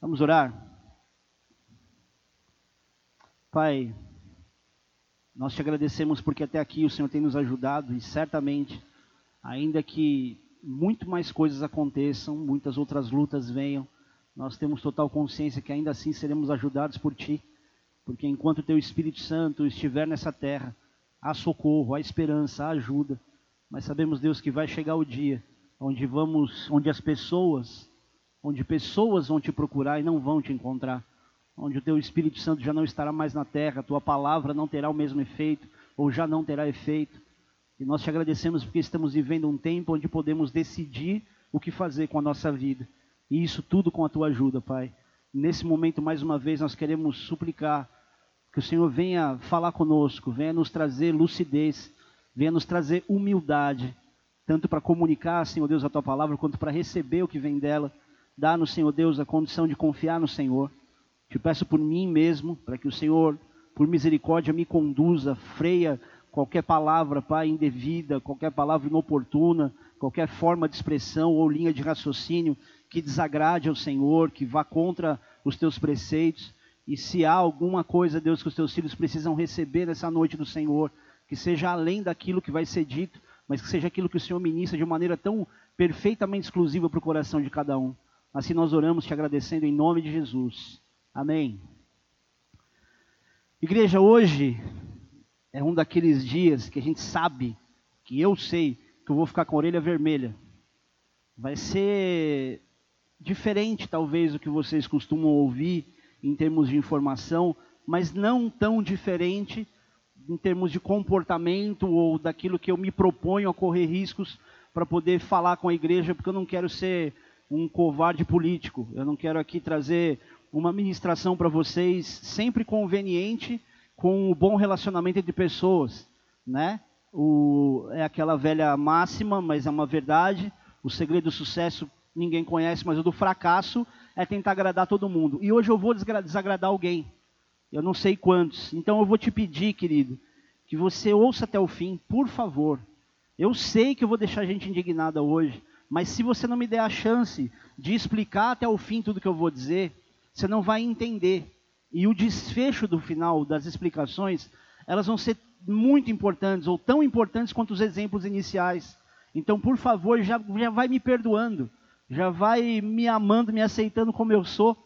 Vamos orar? Pai, nós te agradecemos porque até aqui o Senhor tem nos ajudado e certamente, ainda que muito mais coisas aconteçam, muitas outras lutas venham, nós temos total consciência que ainda assim seremos ajudados por Ti, porque enquanto o Teu Espírito Santo estiver nessa terra, há socorro, há esperança, há ajuda, mas sabemos, Deus, que vai chegar o dia onde vamos, onde as pessoas, onde pessoas vão te procurar e não vão te encontrar, onde o Teu Espírito Santo já não estará mais na terra, a Tua palavra não terá o mesmo efeito, ou já não terá efeito, e nós te agradecemos porque estamos vivendo um tempo onde podemos decidir o que fazer com a nossa vida. E isso tudo com a tua ajuda, Pai. Nesse momento, mais uma vez, nós queremos suplicar que o Senhor venha falar conosco, venha nos trazer lucidez, venha nos trazer humildade, tanto para comunicar, Senhor Deus, a tua palavra, quanto para receber o que vem dela. Dá-nos, Senhor Deus, a condição de confiar no Senhor. Te peço por mim mesmo, para que o Senhor, por misericórdia, me conduza, freia qualquer palavra, Pai, indevida, qualquer palavra inoportuna, qualquer forma de expressão ou linha de raciocínio que desagrade ao Senhor, que vá contra os teus preceitos. E se há alguma coisa, Deus, que os teus filhos precisam receber nessa noite do Senhor, que seja além daquilo que vai ser dito, mas que seja aquilo que o Senhor ministra de maneira tão perfeitamente exclusiva para o coração de cada um. Assim nós oramos te agradecendo em nome de Jesus. Amém. Igreja, hoje é um daqueles dias que a gente sabe, que eu sei, que eu vou ficar com a orelha vermelha. Vai ser diferente, talvez, do que vocês costumam ouvir em termos de informação, mas não tão diferente em termos de comportamento ou daquilo que eu me proponho a correr riscos para poder falar com a igreja, porque eu não quero ser um covarde político. Eu não quero aqui trazer uma ministração para vocês sempre conveniente com o bom relacionamento entre pessoas, né? O, é aquela velha máxima, mas é uma verdade. O segredo do sucesso ninguém conhece, mas o do fracasso é tentar agradar todo mundo. E hoje eu vou desagradar alguém. Eu não sei quantos. Então eu vou te pedir, querido, que você ouça até o fim, por favor. Eu sei que eu vou deixar a gente indignada hoje, mas se você não me der a chance de explicar até o fim tudo que eu vou dizer, você não vai entender. E o desfecho do final das explicações, elas vão ser muito importantes, ou tão importantes quanto os exemplos iniciais. Então, por favor, já, já vai me perdoando, já vai me amando, me aceitando como eu sou,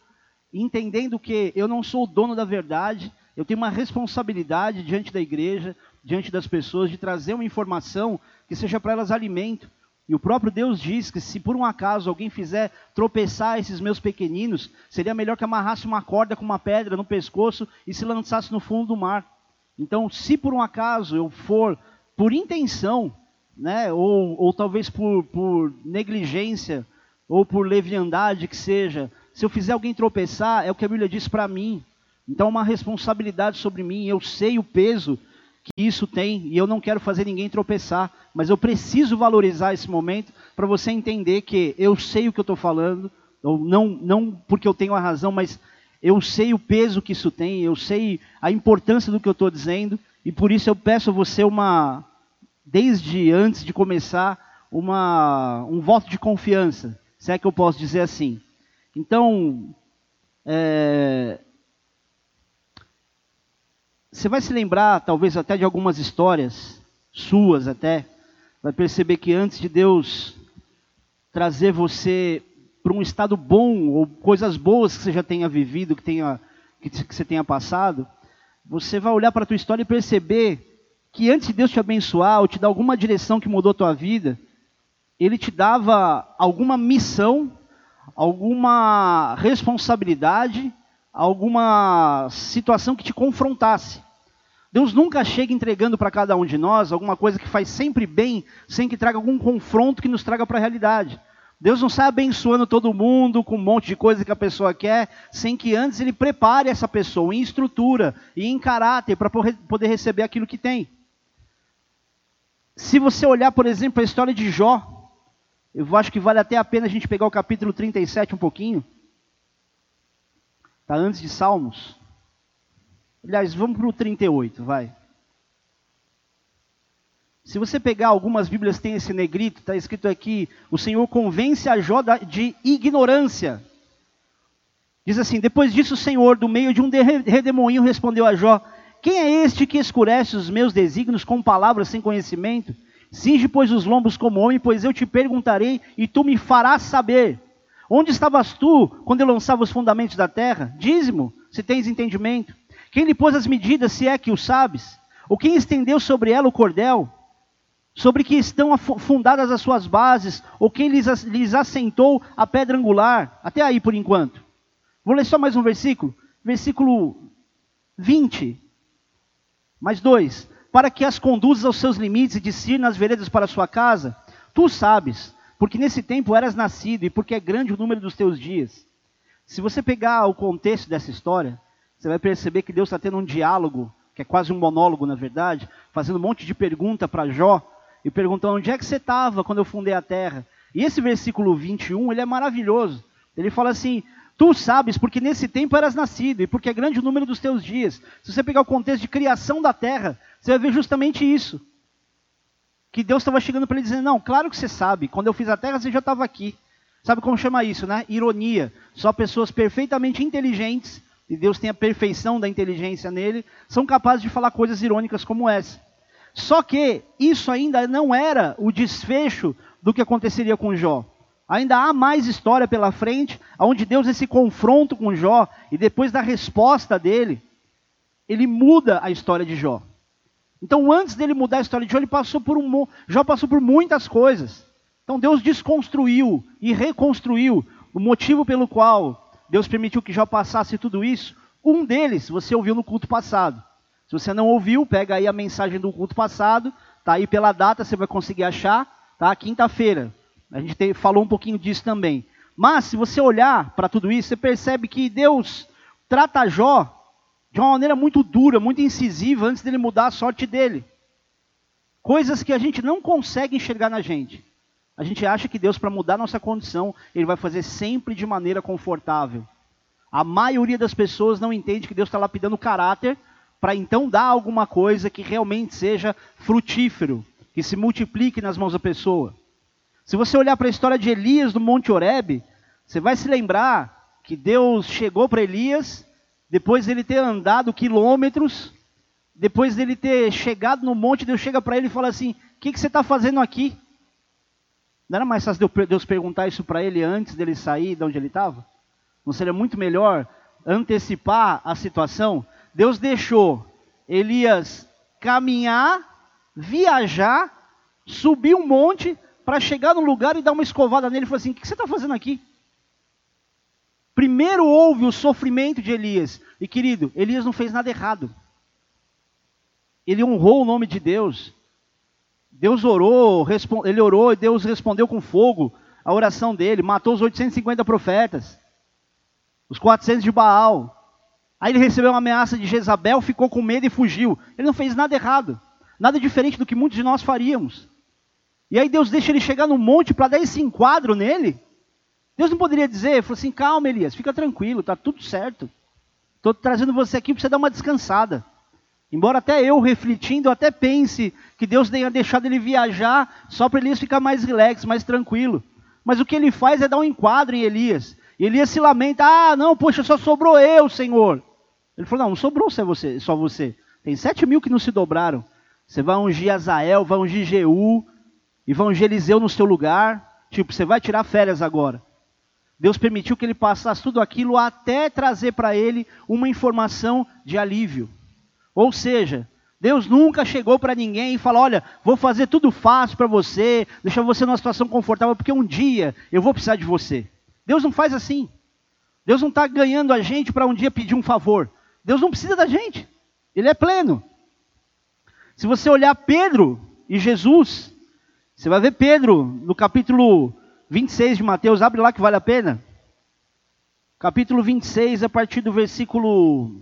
entendendo que eu não sou o dono da verdade, eu tenho uma responsabilidade diante da igreja, diante das pessoas, de trazer uma informação que seja para elas alimento. E o próprio Deus diz que se por um acaso alguém fizer tropeçar esses meus pequeninos, seria melhor que amarrasse uma corda com uma pedra no pescoço e se lançasse no fundo do mar. Então, se por um acaso eu for por intenção, né, ou, ou talvez por, por negligência, ou por leviandade que seja, se eu fizer alguém tropeçar, é o que a Bíblia diz para mim. Então, uma responsabilidade sobre mim, eu sei o peso que isso tem e eu não quero fazer ninguém tropeçar, mas eu preciso valorizar esse momento para você entender que eu sei o que eu estou falando, ou não, não porque eu tenho a razão, mas eu sei o peso que isso tem, eu sei a importância do que eu estou dizendo e por isso eu peço a você uma, desde antes de começar, uma, um voto de confiança, se é que eu posso dizer assim. Então, é, você vai se lembrar, talvez até de algumas histórias suas até, vai perceber que antes de Deus trazer você para um estado bom ou coisas boas que você já tenha vivido, que tenha que, que você tenha passado, você vai olhar para a tua história e perceber que antes de Deus te abençoar ou te dar alguma direção que mudou a tua vida, ele te dava alguma missão, alguma responsabilidade alguma situação que te confrontasse. Deus nunca chega entregando para cada um de nós alguma coisa que faz sempre bem, sem que traga algum confronto que nos traga para a realidade. Deus não sai abençoando todo mundo com um monte de coisa que a pessoa quer, sem que antes ele prepare essa pessoa em estrutura e em caráter para poder receber aquilo que tem. Se você olhar, por exemplo, a história de Jó, eu acho que vale até a pena a gente pegar o capítulo 37 um pouquinho. Está antes de Salmos. Aliás, vamos para o 38, vai. Se você pegar algumas Bíblias tem esse negrito, está escrito aqui: o Senhor convence a Jó de ignorância. Diz assim: Depois disso, o Senhor, do meio de um redemoinho, respondeu a Jó: Quem é este que escurece os meus desígnios com palavras sem conhecimento? Singe, pois, os lombos como homem, pois eu te perguntarei e tu me farás saber. Onde estavas tu quando eu lançava os fundamentos da terra? Dízimo, se tens entendimento. Quem lhe pôs as medidas, se é que o sabes? Ou quem estendeu sobre ela o cordel? Sobre que estão fundadas as suas bases? Ou quem lhes, assentou a pedra angular? Até aí por enquanto. Vou ler só mais um versículo. Versículo 20. Mais dois. Para que as conduzas aos seus limites e discirna as veredas para a sua casa, tu sabes, porque nesse tempo eras nascido e porque é grande o número dos teus dias. Se você pegar o contexto dessa história, você vai perceber que Deus está tendo um diálogo, que é quase um monólogo, na verdade, fazendo um monte de pergunta para Jó, e perguntando onde é que você estava quando eu fundei a terra. E esse versículo 21, ele é maravilhoso. Ele fala assim: Tu sabes, porque nesse tempo eras nascido, e porque é grande o número dos teus dias. Se você pegar o contexto de criação da terra, você vai ver justamente isso. Que Deus estava chegando para ele dizendo: Não, claro que você sabe, quando eu fiz a terra você já estava aqui. Sabe como chama isso, né? Ironia. Só pessoas perfeitamente inteligentes, e Deus tem a perfeição da inteligência nele, são capazes de falar coisas irônicas como essa. Só que isso ainda não era o desfecho do que aconteceria com Jó. Ainda há mais história pela frente, onde Deus esse confronto com Jó e depois da resposta dele, ele muda a história de Jó. Então, antes dele mudar a história de Jó, ele passou por um, Jó passou por muitas coisas. Então, Deus desconstruiu e reconstruiu o motivo pelo qual Deus permitiu que Jó passasse tudo isso. Um deles você ouviu no culto passado. Se você não ouviu, pega aí a mensagem do culto passado, tá aí pela data, você vai conseguir achar, tá? Quinta-feira. A gente tem, falou um pouquinho disso também. Mas, se você olhar para tudo isso, você percebe que Deus trata Jó de uma maneira muito dura, muito incisiva, antes dele mudar a sorte dele. Coisas que a gente não consegue enxergar na gente. A gente acha que Deus, para mudar nossa condição, Ele vai fazer sempre de maneira confortável. A maioria das pessoas não entende que Deus está lapidando o caráter para então dar alguma coisa que realmente seja frutífero, que se multiplique nas mãos da pessoa. Se você olhar para a história de Elias no Monte Horebe, você vai se lembrar que Deus chegou para Elias, depois dele ter andado quilômetros, depois dele ter chegado no monte, Deus chega para ele e fala assim: O que, que você está fazendo aqui? Não era mais fácil Deus perguntar isso para ele antes dele sair de onde ele estava? Não seria muito melhor antecipar a situação? Deus deixou Elias caminhar, viajar, subir um monte, para chegar no lugar e dar uma escovada nele e falar assim: O que você está fazendo aqui? Primeiro houve o sofrimento de Elias. E querido, Elias não fez nada errado. Ele honrou o nome de Deus. Deus orou, ele orou e Deus respondeu com fogo a oração dele. Matou os 850 profetas, os 400 de Baal. Aí ele recebeu uma ameaça de Jezabel, ficou com medo e fugiu. Ele não fez nada errado. Nada diferente do que muitos de nós faríamos. E aí Deus deixa ele chegar no monte para dar esse enquadro nele. Deus não poderia dizer, falou assim, calma Elias, fica tranquilo, está tudo certo. Estou trazendo você aqui para você dar uma descansada. Embora até eu, refletindo, até pense que Deus tenha deixado ele viajar só para Elias ficar mais relax, mais tranquilo. Mas o que ele faz é dar um enquadro em Elias. E Elias se lamenta, ah, não, poxa, só sobrou eu, Senhor. Ele falou, não, não sobrou só você, só você. Tem sete mil que não se dobraram. Você vai ungir Azael, vai ungir Jeú, evangelizeu no seu lugar, tipo, você vai tirar férias agora. Deus permitiu que ele passasse tudo aquilo até trazer para ele uma informação de alívio. Ou seja, Deus nunca chegou para ninguém e falou: Olha, vou fazer tudo fácil para você, deixar você numa situação confortável, porque um dia eu vou precisar de você. Deus não faz assim. Deus não está ganhando a gente para um dia pedir um favor. Deus não precisa da gente. Ele é pleno. Se você olhar Pedro e Jesus, você vai ver Pedro no capítulo 26 de Mateus, abre lá que vale a pena. Capítulo 26, a partir do versículo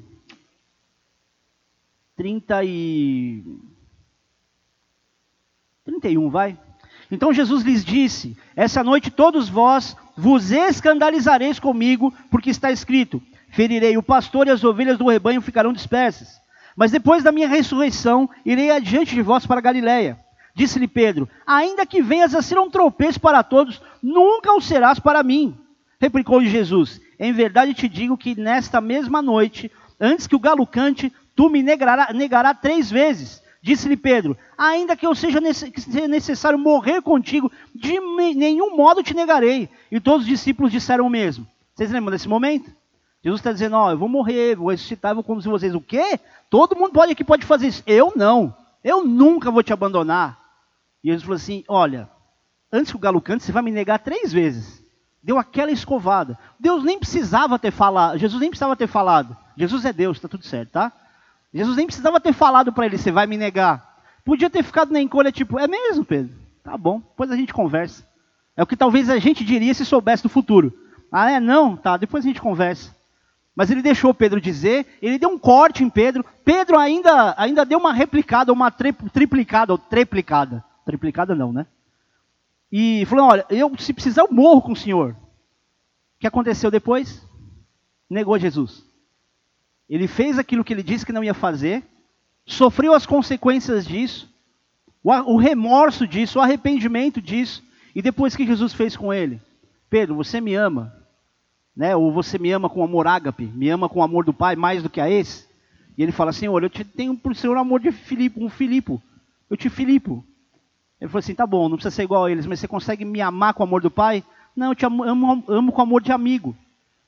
30 e 31, vai. Então Jesus lhes disse: Essa noite todos vós vos escandalizareis comigo, porque está escrito: Ferirei o pastor e as ovelhas do rebanho ficarão dispersas. Mas depois da minha ressurreição, irei adiante de vós para Galiléia. Disse-lhe Pedro: Ainda que venhas a ser um tropeço para todos, nunca o serás para mim. Replicou-lhe Jesus: Em verdade te digo que nesta mesma noite, antes que o galo cante, tu me negará, negará três vezes. Disse-lhe Pedro: Ainda que eu seja necessário morrer contigo, de nenhum modo te negarei. E todos os discípulos disseram o mesmo. Vocês lembram desse momento? Jesus está dizendo: Ó, eu vou morrer, vou ressuscitar, vou conduzir vocês. O quê? Todo mundo pode aqui pode fazer isso. Eu não. Eu nunca vou te abandonar. E Jesus falou assim: Olha, antes que o galo cante, você vai me negar três vezes. Deu aquela escovada. Deus nem precisava ter falado. Jesus nem precisava ter falado. Jesus é Deus, está tudo certo, tá? Jesus nem precisava ter falado para ele: Você vai me negar. Podia ter ficado na encolha, tipo: É mesmo, Pedro? Tá bom, depois a gente conversa. É o que talvez a gente diria se soubesse do futuro. Ah, é? Não? Tá, depois a gente conversa. Mas ele deixou Pedro dizer, ele deu um corte em Pedro. Pedro ainda, ainda deu uma replicada, uma tri, triplicada, ou triplicada. Triplicada não, né? E falou: Olha, eu, se precisar, eu morro com o senhor. O que aconteceu depois? Negou Jesus. Ele fez aquilo que ele disse que não ia fazer, sofreu as consequências disso, o remorso disso, o arrependimento disso. E depois que Jesus fez com ele? Pedro, você me ama? Né? Ou você me ama com amor ágape, me ama com amor do Pai mais do que a esse? E ele fala Olha, eu te tenho por Senhor amor de Filipe, um Filipe. Eu te Filipo. Ele falou assim: Tá bom, não precisa ser igual a eles, mas você consegue me amar com o amor do Pai? Não, eu te amo, amo, amo com amor de amigo.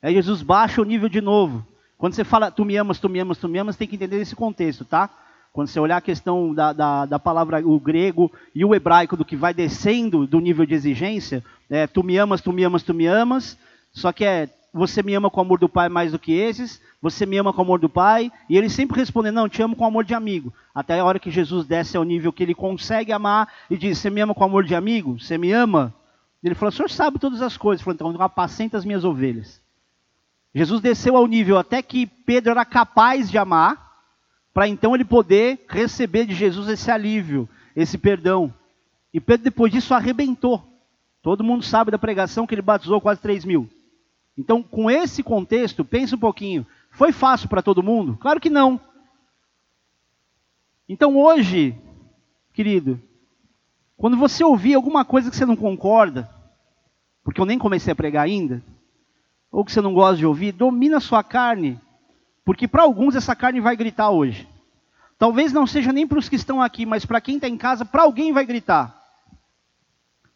Aí Jesus baixa o nível de novo. Quando você fala, tu me amas, tu me amas, tu me amas, tem que entender esse contexto, tá? Quando você olhar a questão da, da, da, palavra, o grego e o hebraico, do que vai descendo do nível de exigência, é, tu me amas, tu me amas, tu me amas, só que é, você me ama com o amor do Pai mais do que esses, você me ama com o amor do Pai, e ele sempre responde, não, te amo com amor de amigo. Até a hora que Jesus desce ao nível que ele consegue amar e diz, você me ama com amor de amigo? Você me ama? Ele falou, o senhor sabe todas as coisas. Ele falou, então apacenta as minhas ovelhas. Jesus desceu ao nível até que Pedro era capaz de amar, para então ele poder receber de Jesus esse alívio, esse perdão. E Pedro depois disso arrebentou. Todo mundo sabe da pregação que ele batizou quase 3 mil. Então, com esse contexto, pense um pouquinho. Foi fácil para todo mundo? Claro que não. Então hoje, querido, quando você ouvir alguma coisa que você não concorda, porque eu nem comecei a pregar ainda, ou que você não gosta de ouvir, domina a sua carne, porque para alguns essa carne vai gritar hoje. Talvez não seja nem para os que estão aqui, mas para quem está em casa, para alguém vai gritar.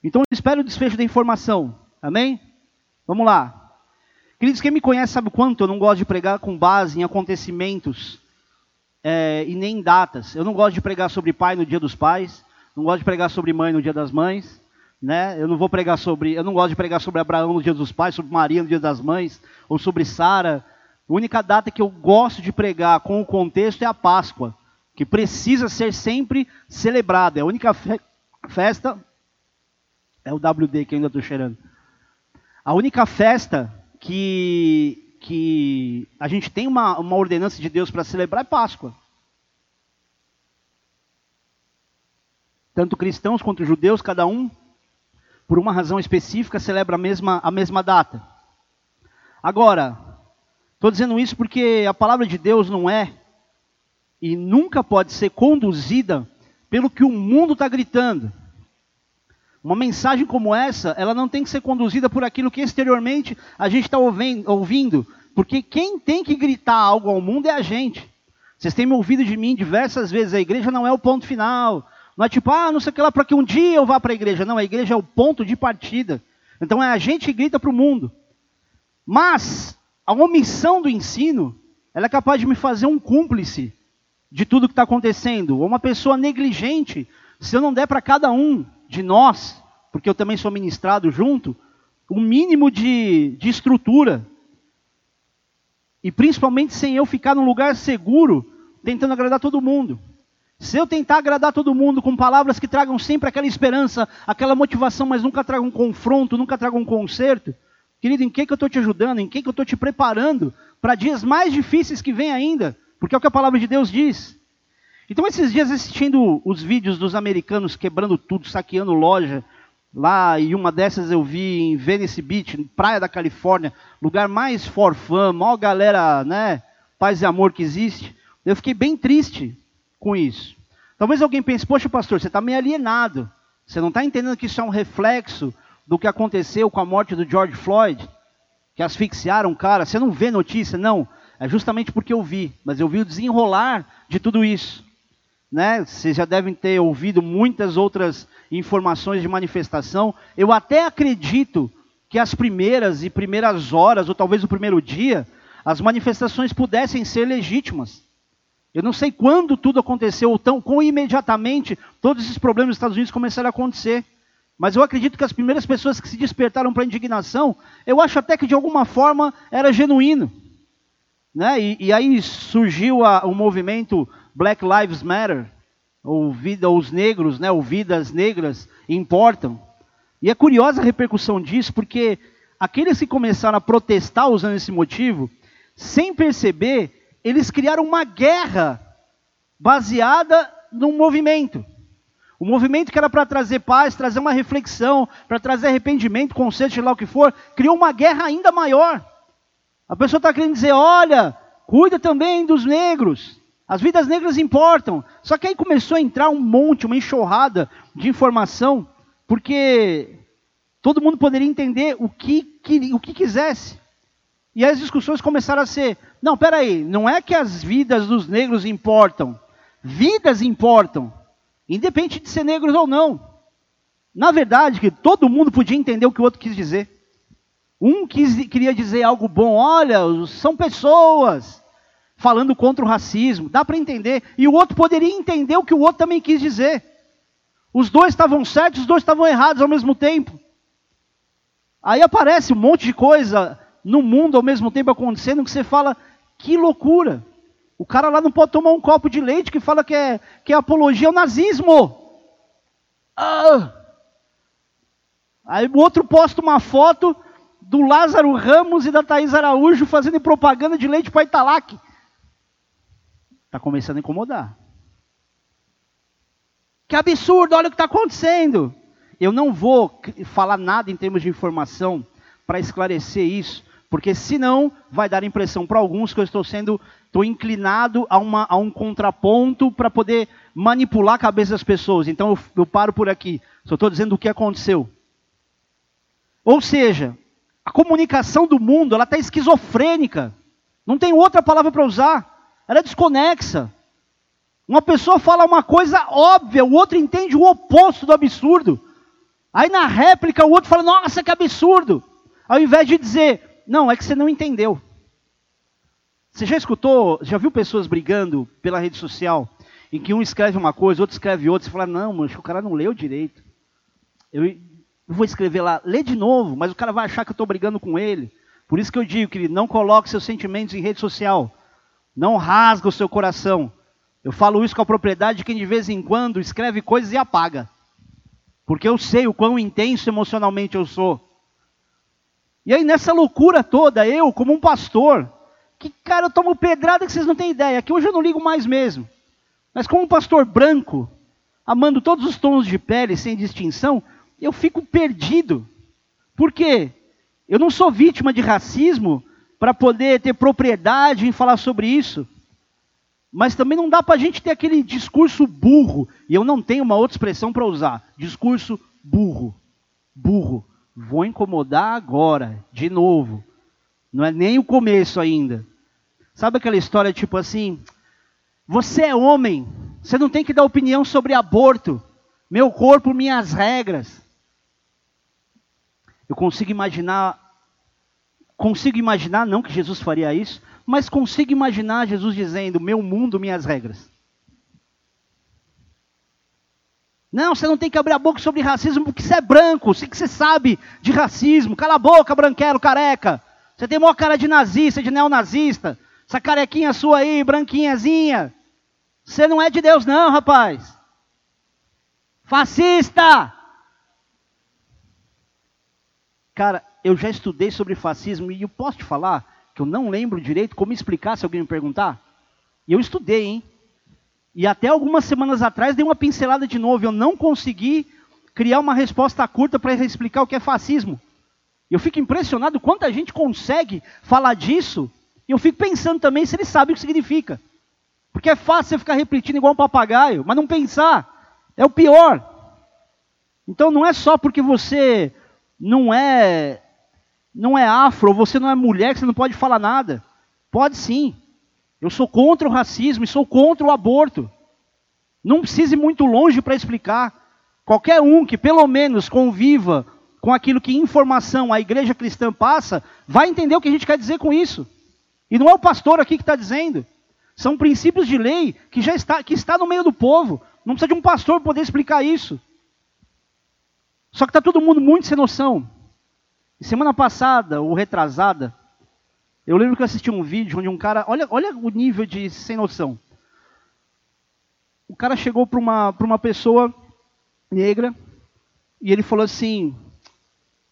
Então espero o desfecho da informação. Amém? Vamos lá. Queridos, quem me conhece sabe quanto eu não gosto de pregar com base em acontecimentos é, e nem em datas. Eu não gosto de pregar sobre pai no dia dos pais, não gosto de pregar sobre mãe no dia das mães, né? Eu não vou pregar sobre, eu não gosto de pregar sobre Abraão no dia dos pais, sobre Maria no dia das mães, ou sobre Sara. A única data que eu gosto de pregar com o contexto é a Páscoa, que precisa ser sempre celebrada. É a única fe festa é o WD que ainda estou cheirando. A única festa que, que a gente tem uma, uma ordenança de Deus para celebrar é Páscoa. Tanto cristãos quanto judeus, cada um por uma razão específica, celebra a mesma, a mesma data. Agora, estou dizendo isso porque a palavra de Deus não é e nunca pode ser conduzida pelo que o mundo está gritando. Uma mensagem como essa, ela não tem que ser conduzida por aquilo que exteriormente a gente está ouvindo, porque quem tem que gritar algo ao mundo é a gente. Vocês têm me ouvido de mim diversas vezes, a igreja não é o ponto final, não é tipo, ah, não sei o que lá, para que um dia eu vá para a igreja. Não, a igreja é o ponto de partida. Então é a gente que grita para o mundo. Mas a omissão do ensino, ela é capaz de me fazer um cúmplice de tudo que está acontecendo. Ou uma pessoa negligente, se eu não der para cada um de nós, porque eu também sou ministrado junto, o um mínimo de, de estrutura. E principalmente sem eu ficar num lugar seguro, tentando agradar todo mundo. Se eu tentar agradar todo mundo com palavras que tragam sempre aquela esperança, aquela motivação, mas nunca tragam um confronto, nunca tragam um conserto, querido, em que, que eu estou te ajudando? Em que, que eu estou te preparando para dias mais difíceis que vêm ainda? Porque é o que a palavra de Deus diz. Então, esses dias assistindo os vídeos dos americanos quebrando tudo, saqueando loja, lá, e uma dessas eu vi em Venice Beach, praia da Califórnia, lugar mais forfã, maior galera, né, paz e amor que existe. Eu fiquei bem triste, com isso. Talvez alguém pense, poxa, pastor, você está meio alienado. Você não está entendendo que isso é um reflexo do que aconteceu com a morte do George Floyd? que asfixiaram o cara. Você não vê notícia, não. É justamente porque eu vi, mas eu vi o desenrolar de tudo isso. Né? Vocês já devem ter ouvido muitas outras informações de manifestação. Eu até acredito que as primeiras e primeiras horas, ou talvez o primeiro dia, as manifestações pudessem ser legítimas. Eu não sei quando tudo aconteceu, ou tão, com imediatamente todos esses problemas nos Estados Unidos começaram a acontecer. Mas eu acredito que as primeiras pessoas que se despertaram para a indignação, eu acho até que de alguma forma era genuíno. Né? E, e aí surgiu o movimento Black Lives Matter, ou vida, os negros, né, ou vidas negras importam. E é curiosa a repercussão disso, porque aqueles que começaram a protestar usando esse motivo, sem perceber, eles criaram uma guerra baseada num movimento. O movimento que era para trazer paz, trazer uma reflexão, para trazer arrependimento, conceito, lá o que for, criou uma guerra ainda maior. A pessoa está querendo dizer: olha, cuida também dos negros. As vidas negras importam. Só que aí começou a entrar um monte, uma enxurrada de informação, porque todo mundo poderia entender o que, que, o que quisesse. E as discussões começaram a ser: não, peraí, não é que as vidas dos negros importam. Vidas importam, independente de ser negros ou não. Na verdade, que todo mundo podia entender o que o outro quis dizer. Um quis, queria dizer algo bom, olha, são pessoas falando contra o racismo, dá para entender. E o outro poderia entender o que o outro também quis dizer. Os dois estavam certos, os dois estavam errados ao mesmo tempo. Aí aparece um monte de coisa no mundo ao mesmo tempo acontecendo que você fala, que loucura. O cara lá não pode tomar um copo de leite que fala que é, que é apologia ao nazismo. Ah. Aí o outro posta uma foto do Lázaro Ramos e da Thaís Araújo fazendo propaganda de leite para Italac. Está começando a incomodar. Que absurdo, olha o que está acontecendo. Eu não vou falar nada em termos de informação para esclarecer isso, porque senão vai dar impressão para alguns que eu estou sendo, estou inclinado a, uma, a um contraponto para poder manipular a cabeça das pessoas. Então eu, eu paro por aqui. Só estou dizendo o que aconteceu. Ou seja, a comunicação do mundo ela está esquizofrênica. Não tem outra palavra para usar. Ela é desconexa. Uma pessoa fala uma coisa óbvia, o outro entende o oposto do absurdo. Aí na réplica o outro fala, nossa, que absurdo. Ao invés de dizer, não, é que você não entendeu. Você já escutou, já viu pessoas brigando pela rede social, em que um escreve uma coisa, outro escreve outra, você fala, não, mas o cara não leu direito. Eu, vou escrever lá, lê de novo, mas o cara vai achar que eu estou brigando com ele. Por isso que eu digo, querido, não coloque seus sentimentos em rede social. Não rasga o seu coração. Eu falo isso com a propriedade de quem de vez em quando escreve coisas e apaga. Porque eu sei o quão intenso emocionalmente eu sou. E aí nessa loucura toda, eu, como um pastor, que cara, eu tomo pedrada que vocês não têm ideia, que hoje eu não ligo mais mesmo. Mas como um pastor branco, amando todos os tons de pele sem distinção, eu fico perdido. Por quê? Eu não sou vítima de racismo para poder ter propriedade em falar sobre isso. Mas também não dá para a gente ter aquele discurso burro. E eu não tenho uma outra expressão para usar. Discurso burro. Burro. Vou incomodar agora, de novo. Não é nem o começo ainda. Sabe aquela história tipo assim? Você é homem, você não tem que dar opinião sobre aborto. Meu corpo, minhas regras. Eu consigo imaginar, consigo imaginar, não que Jesus faria isso, mas consigo imaginar Jesus dizendo: Meu mundo, minhas regras. Não, você não tem que abrir a boca sobre racismo porque você é branco, sei que você sabe de racismo. Cala a boca, branquelo, careca. Você tem maior cara de nazista, de neonazista. Essa carequinha sua aí, branquinhazinha. Você não é de Deus, não, rapaz. Fascista! Cara, eu já estudei sobre fascismo e eu posso te falar que eu não lembro direito como explicar se alguém me perguntar. E eu estudei, hein? E até algumas semanas atrás dei uma pincelada de novo. Eu não consegui criar uma resposta curta para explicar o que é fascismo. Eu fico impressionado quanta gente consegue falar disso. E eu fico pensando também se ele sabe o que significa. Porque é fácil você ficar repetindo igual um papagaio, mas não pensar é o pior. Então não é só porque você não é não é afro, ou você não é mulher, você não pode falar nada. Pode sim. Eu sou contra o racismo e sou contra o aborto. Não precise ir muito longe para explicar. Qualquer um que pelo menos conviva com aquilo que informação a igreja cristã passa, vai entender o que a gente quer dizer com isso. E não é o pastor aqui que está dizendo. São princípios de lei que já está, que está no meio do povo. Não precisa de um pastor poder explicar isso. Só que está todo mundo muito sem noção. Semana passada, ou retrasada, eu lembro que eu assisti um vídeo onde um cara. Olha, olha o nível de sem noção. O cara chegou para uma, uma pessoa negra e ele falou assim: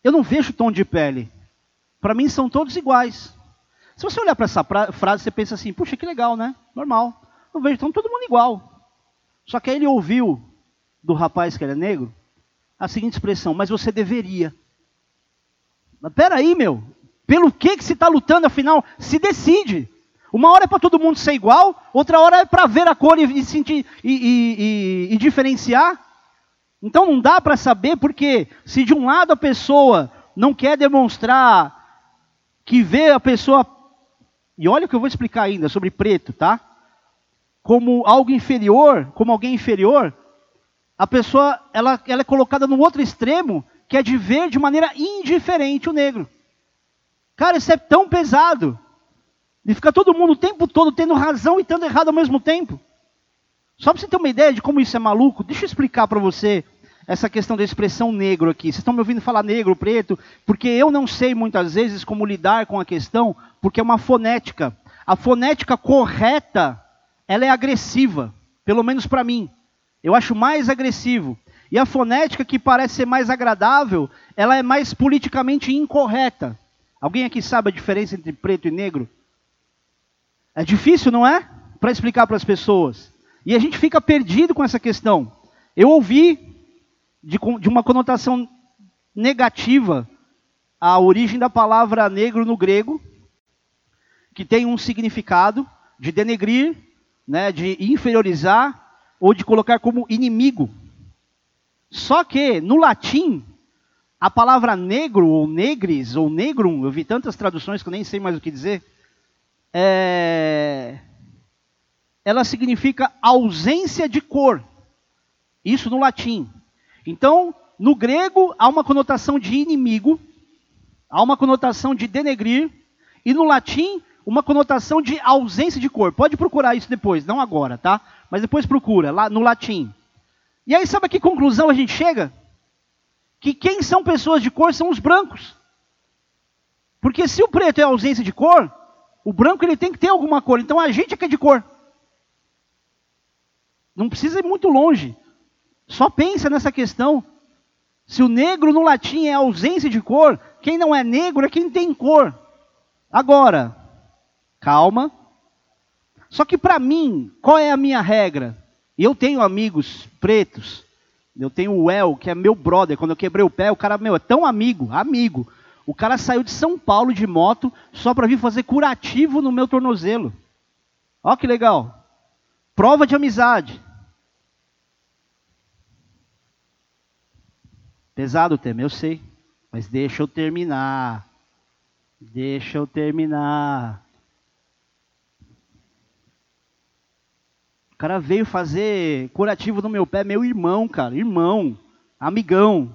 Eu não vejo tom de pele. Para mim são todos iguais. Se você olhar para essa frase, você pensa assim: Puxa, que legal, né? Normal. Não vejo, então todo mundo igual. Só que aí ele ouviu do rapaz que era negro a seguinte expressão: Mas você deveria. Mas peraí, meu. Pelo que, que se está lutando, afinal? Se decide. Uma hora é para todo mundo ser igual, outra hora é para ver a cor e, sentir e, e, e, diferenciar. Então não dá para saber porque se de um lado a pessoa não quer demonstrar que vê a pessoa e olha o que eu vou explicar ainda sobre preto, tá? Como algo inferior, como alguém inferior, a pessoa ela, ela é colocada no outro extremo, que é de ver de maneira indiferente o negro. Cara, isso é tão pesado. De ficar todo mundo o tempo todo tendo razão e tendo errado ao mesmo tempo. Só para você ter uma ideia de como isso é maluco, deixa eu explicar para você essa questão da expressão negro aqui. Vocês estão me ouvindo falar negro, preto, porque eu não sei muitas vezes como lidar com a questão, porque é uma fonética. A fonética correta, ela é agressiva, pelo menos para mim. Eu acho mais agressivo. E a fonética que parece ser mais agradável, ela é mais politicamente incorreta. Alguém aqui sabe a diferença entre preto e negro? É difícil, não é? Para explicar para as pessoas. E a gente fica perdido com essa questão. Eu ouvi de, de uma conotação negativa a origem da palavra negro no grego, que tem um significado de denegrir, né, de inferiorizar ou de colocar como inimigo. Só que no latim, a palavra negro ou negris ou negrum, eu vi tantas traduções que eu nem sei mais o que dizer, é, ela significa ausência de cor. Isso no latim. Então, no grego, há uma conotação de inimigo, há uma conotação de denegrir, e no latim, uma conotação de ausência de cor. Pode procurar isso depois, não agora, tá? Mas depois procura, lá no latim. E aí, sabe a que conclusão a gente chega? Que quem são pessoas de cor são os brancos. Porque se o preto é ausência de cor, o branco ele tem que ter alguma cor, então a gente é que é de cor. Não precisa ir muito longe. Só pensa nessa questão. Se o negro no latim é ausência de cor, quem não é negro é quem tem cor. Agora, calma. Só que para mim, qual é a minha regra? Eu tenho amigos pretos. Eu tenho o El, que é meu brother. Quando eu quebrei o pé, o cara, meu, é tão amigo, amigo. O cara saiu de São Paulo de moto só para vir fazer curativo no meu tornozelo. Olha que legal. Prova de amizade. Pesado o tema, eu sei. Mas deixa eu terminar. Deixa eu terminar. Cara veio fazer curativo no meu pé, meu irmão, cara, irmão, amigão.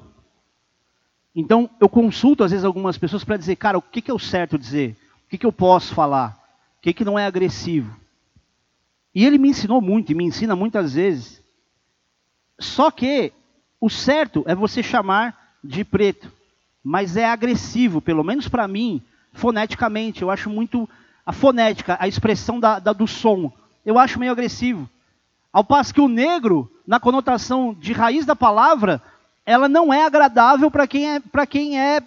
Então, eu consulto às vezes algumas pessoas para dizer, cara, o que, que é o certo dizer? O que, que eu posso falar? O que, que não é agressivo? E ele me ensinou muito, e me ensina muitas vezes. Só que o certo é você chamar de preto. Mas é agressivo, pelo menos para mim, foneticamente. Eu acho muito. A fonética, a expressão da, da, do som, eu acho meio agressivo. Ao passo que o negro, na conotação de raiz da palavra, ela não é agradável para quem é para quem é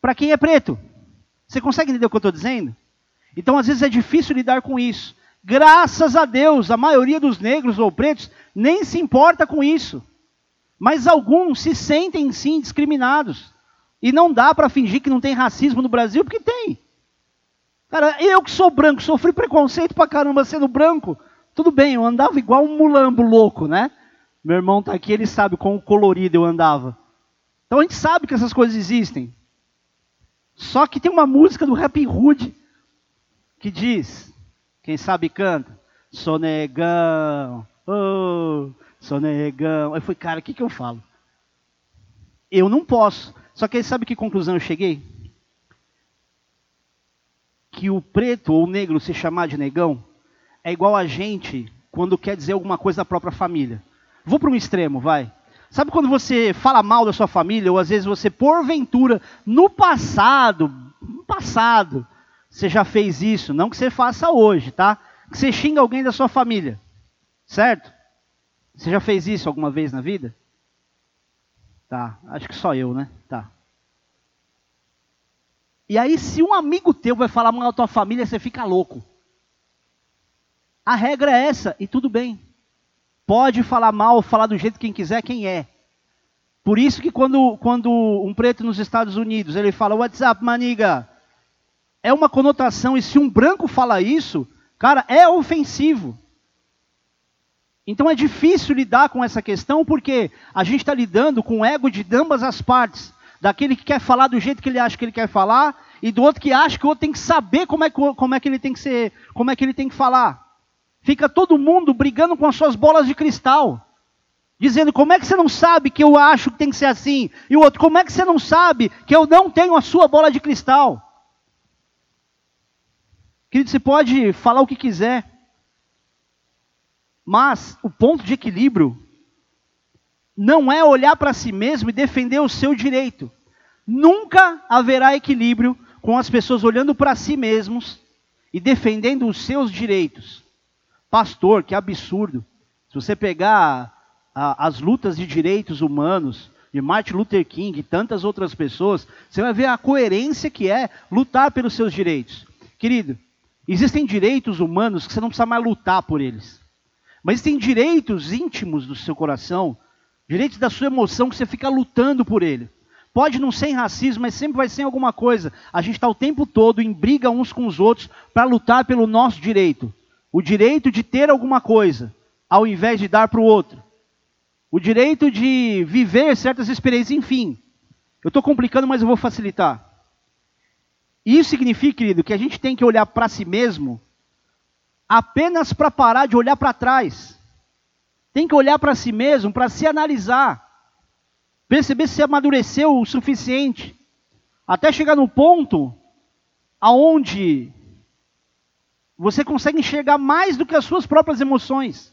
para quem é preto. Você consegue entender o que eu estou dizendo? Então, às vezes é difícil lidar com isso. Graças a Deus, a maioria dos negros ou pretos nem se importa com isso. Mas alguns se sentem sim discriminados. E não dá para fingir que não tem racismo no Brasil, porque tem. Cara, eu que sou branco, sofri preconceito pra caramba sendo branco. Tudo bem, eu andava igual um mulambo louco, né? Meu irmão está aqui, ele sabe quão colorido eu andava. Então a gente sabe que essas coisas existem. Só que tem uma música do Rap Hood que diz, quem sabe canta, sou negão, oh, sou negão. Aí foi, cara, o que, que eu falo? Eu não posso. Só que aí sabe que conclusão eu cheguei? Que o preto ou o negro se chamar de negão é igual a gente quando quer dizer alguma coisa da própria família. Vou para um extremo, vai. Sabe quando você fala mal da sua família, ou às vezes você, porventura, no passado, no passado, você já fez isso, não que você faça hoje, tá? Que você xinga alguém da sua família, certo? Você já fez isso alguma vez na vida? Tá, acho que só eu, né? Tá. E aí, se um amigo teu vai falar mal da tua família, você fica louco. A regra é essa, e tudo bem. Pode falar mal, falar do jeito que quem quiser, quem é. Por isso que quando, quando um preto nos Estados Unidos, ele fala, what's up, maniga? É uma conotação, e se um branco fala isso, cara, é ofensivo. Então é difícil lidar com essa questão, porque a gente está lidando com o ego de ambas as partes. Daquele que quer falar do jeito que ele acha que ele quer falar, e do outro que acha que o outro tem que saber como é como é que ele tem que ser, como é que ele tem que falar. Fica todo mundo brigando com as suas bolas de cristal. Dizendo, como é que você não sabe que eu acho que tem que ser assim? E o outro, como é que você não sabe que eu não tenho a sua bola de cristal? Querido, você pode falar o que quiser. Mas o ponto de equilíbrio não é olhar para si mesmo e defender o seu direito. Nunca haverá equilíbrio com as pessoas olhando para si mesmos e defendendo os seus direitos. Pastor, que absurdo. Se você pegar as lutas de direitos humanos de Martin Luther King e tantas outras pessoas, você vai ver a coerência que é lutar pelos seus direitos. Querido, existem direitos humanos que você não precisa mais lutar por eles. Mas existem direitos íntimos do seu coração, direitos da sua emoção que você fica lutando por ele. Pode não ser em racismo, mas sempre vai ser em alguma coisa. A gente está o tempo todo em briga uns com os outros para lutar pelo nosso direito o direito de ter alguma coisa, ao invés de dar para o outro, o direito de viver certas experiências, enfim. Eu estou complicando, mas eu vou facilitar. Isso significa, querido, que a gente tem que olhar para si mesmo apenas para parar de olhar para trás. Tem que olhar para si mesmo para se analisar, perceber se amadureceu o suficiente, até chegar no ponto aonde você consegue enxergar mais do que as suas próprias emoções.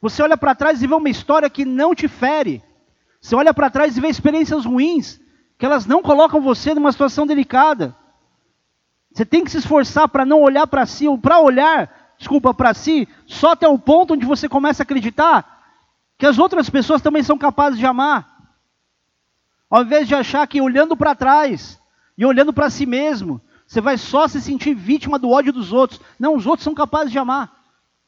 Você olha para trás e vê uma história que não te fere. Você olha para trás e vê experiências ruins, que elas não colocam você numa situação delicada. Você tem que se esforçar para não olhar para si, ou para olhar, desculpa, para si, só até o ponto onde você começa a acreditar que as outras pessoas também são capazes de amar. Ao invés de achar que olhando para trás e olhando para si mesmo, você vai só se sentir vítima do ódio dos outros. Não, os outros são capazes de amar.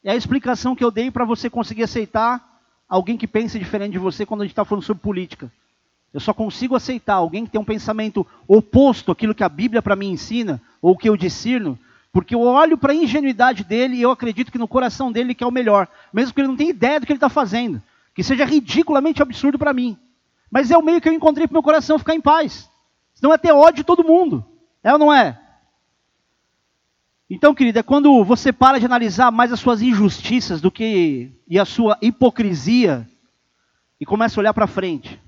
É a explicação que eu dei para você conseguir aceitar alguém que pense diferente de você quando a gente está falando sobre política. Eu só consigo aceitar alguém que tem um pensamento oposto àquilo que a Bíblia para mim ensina, ou que eu discerno, porque eu olho para a ingenuidade dele e eu acredito que no coração dele que é o melhor, mesmo que ele não tenha ideia do que ele está fazendo, que seja ridiculamente absurdo para mim. Mas é o meio que eu encontrei para meu coração ficar em paz. Senão é ter ódio de todo mundo. É ou não é? Então, querida, quando você para de analisar mais as suas injustiças do que e a sua hipocrisia e começa a olhar para frente.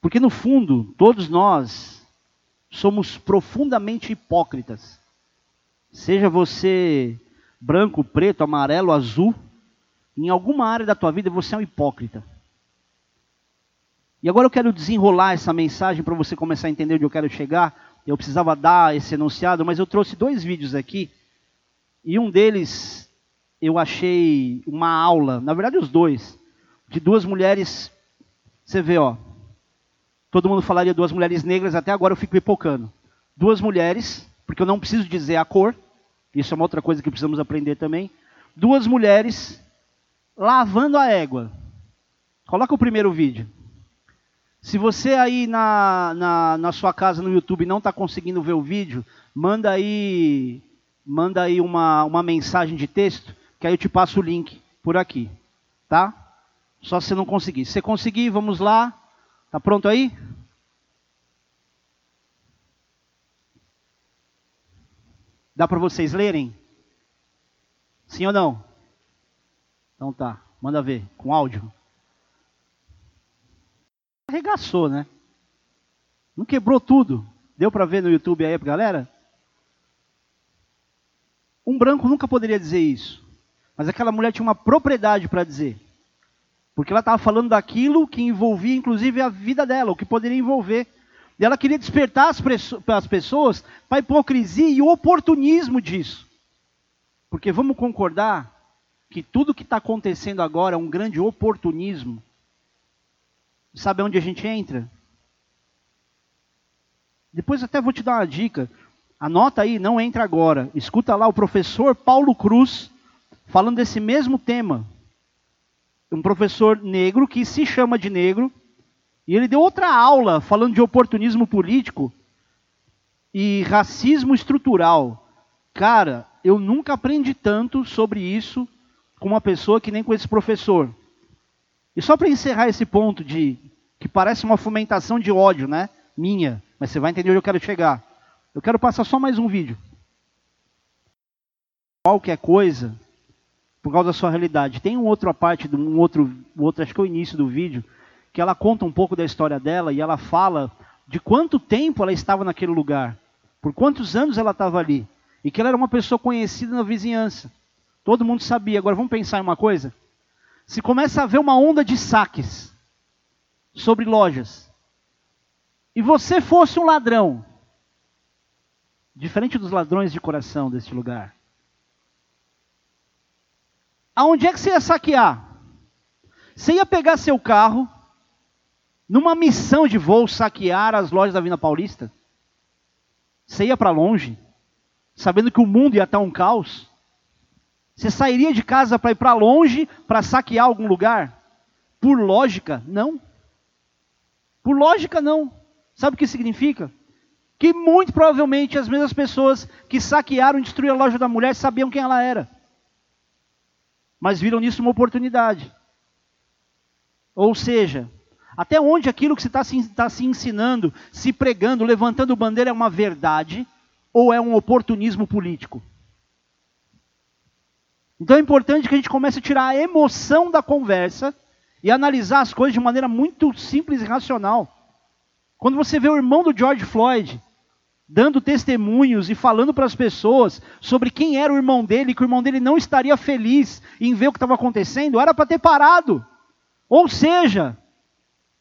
Porque no fundo, todos nós somos profundamente hipócritas. Seja você branco, preto, amarelo, azul, em alguma área da tua vida você é um hipócrita. E agora eu quero desenrolar essa mensagem para você começar a entender onde eu quero chegar eu precisava dar esse enunciado, mas eu trouxe dois vídeos aqui. E um deles eu achei uma aula, na verdade os dois, de duas mulheres. Você vê, ó. Todo mundo falaria duas mulheres negras, até agora eu fico pipocando. Duas mulheres, porque eu não preciso dizer a cor, isso é uma outra coisa que precisamos aprender também. Duas mulheres lavando a égua. Coloca o primeiro vídeo. Se você aí na, na, na sua casa no YouTube não está conseguindo ver o vídeo, manda aí manda aí uma, uma mensagem de texto, que aí eu te passo o link por aqui, tá? Só se você não conseguir. Se você conseguir, vamos lá. Tá pronto aí? Dá para vocês lerem? Sim ou não? Então tá, manda ver, com áudio. Arregaçou, né? Não quebrou tudo. Deu para ver no YouTube aí, galera? Um branco nunca poderia dizer isso. Mas aquela mulher tinha uma propriedade para dizer. Porque ela estava falando daquilo que envolvia, inclusive, a vida dela, o que poderia envolver. E ela queria despertar as, as pessoas para a hipocrisia e o oportunismo disso. Porque vamos concordar que tudo que está acontecendo agora é um grande oportunismo. Sabe onde a gente entra? Depois até vou te dar uma dica. Anota aí, não entra agora. Escuta lá o professor Paulo Cruz falando desse mesmo tema um professor negro que se chama de negro, e ele deu outra aula falando de oportunismo político e racismo estrutural. Cara, eu nunca aprendi tanto sobre isso com uma pessoa que nem com esse professor. E só para encerrar esse ponto de que parece uma fomentação de ódio, né? Minha, mas você vai entender onde eu quero chegar. Eu quero passar só mais um vídeo. Qualquer coisa, por causa da sua realidade. Tem um outra parte, um outro, outro, acho que é o início do vídeo, que ela conta um pouco da história dela e ela fala de quanto tempo ela estava naquele lugar, por quantos anos ela estava ali, e que ela era uma pessoa conhecida na vizinhança. Todo mundo sabia. Agora vamos pensar em uma coisa? Se começa a haver uma onda de saques sobre lojas, e você fosse um ladrão, diferente dos ladrões de coração deste lugar, aonde é que você ia saquear? Você ia pegar seu carro, numa missão de voo, saquear as lojas da Vina Paulista? Você ia para longe, sabendo que o mundo ia estar um caos? Você sairia de casa para ir para longe para saquear algum lugar? Por lógica, não. Por lógica, não. Sabe o que significa? Que muito provavelmente as mesmas pessoas que saquearam e destruíram a loja da mulher sabiam quem ela era mas viram nisso uma oportunidade. Ou seja, até onde aquilo que você está se, tá se ensinando, se pregando, levantando bandeira é uma verdade ou é um oportunismo político? Então é importante que a gente comece a tirar a emoção da conversa e analisar as coisas de maneira muito simples e racional. Quando você vê o irmão do George Floyd dando testemunhos e falando para as pessoas sobre quem era o irmão dele, que o irmão dele não estaria feliz em ver o que estava acontecendo, era para ter parado. Ou seja,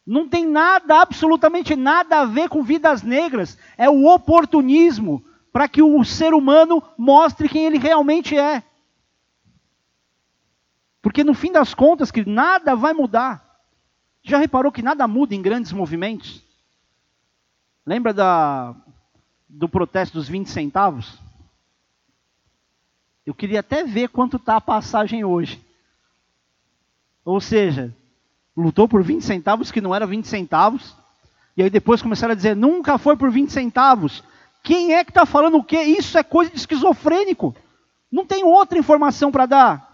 não tem nada, absolutamente nada a ver com vidas negras, é o oportunismo para que o ser humano mostre quem ele realmente é. Porque no fim das contas, que nada vai mudar. Já reparou que nada muda em grandes movimentos? Lembra da do protesto dos 20 centavos? Eu queria até ver quanto está a passagem hoje. Ou seja, lutou por 20 centavos que não era 20 centavos. E aí depois começaram a dizer, nunca foi por 20 centavos. Quem é que está falando o quê? Isso é coisa de esquizofrênico. Não tem outra informação para dar.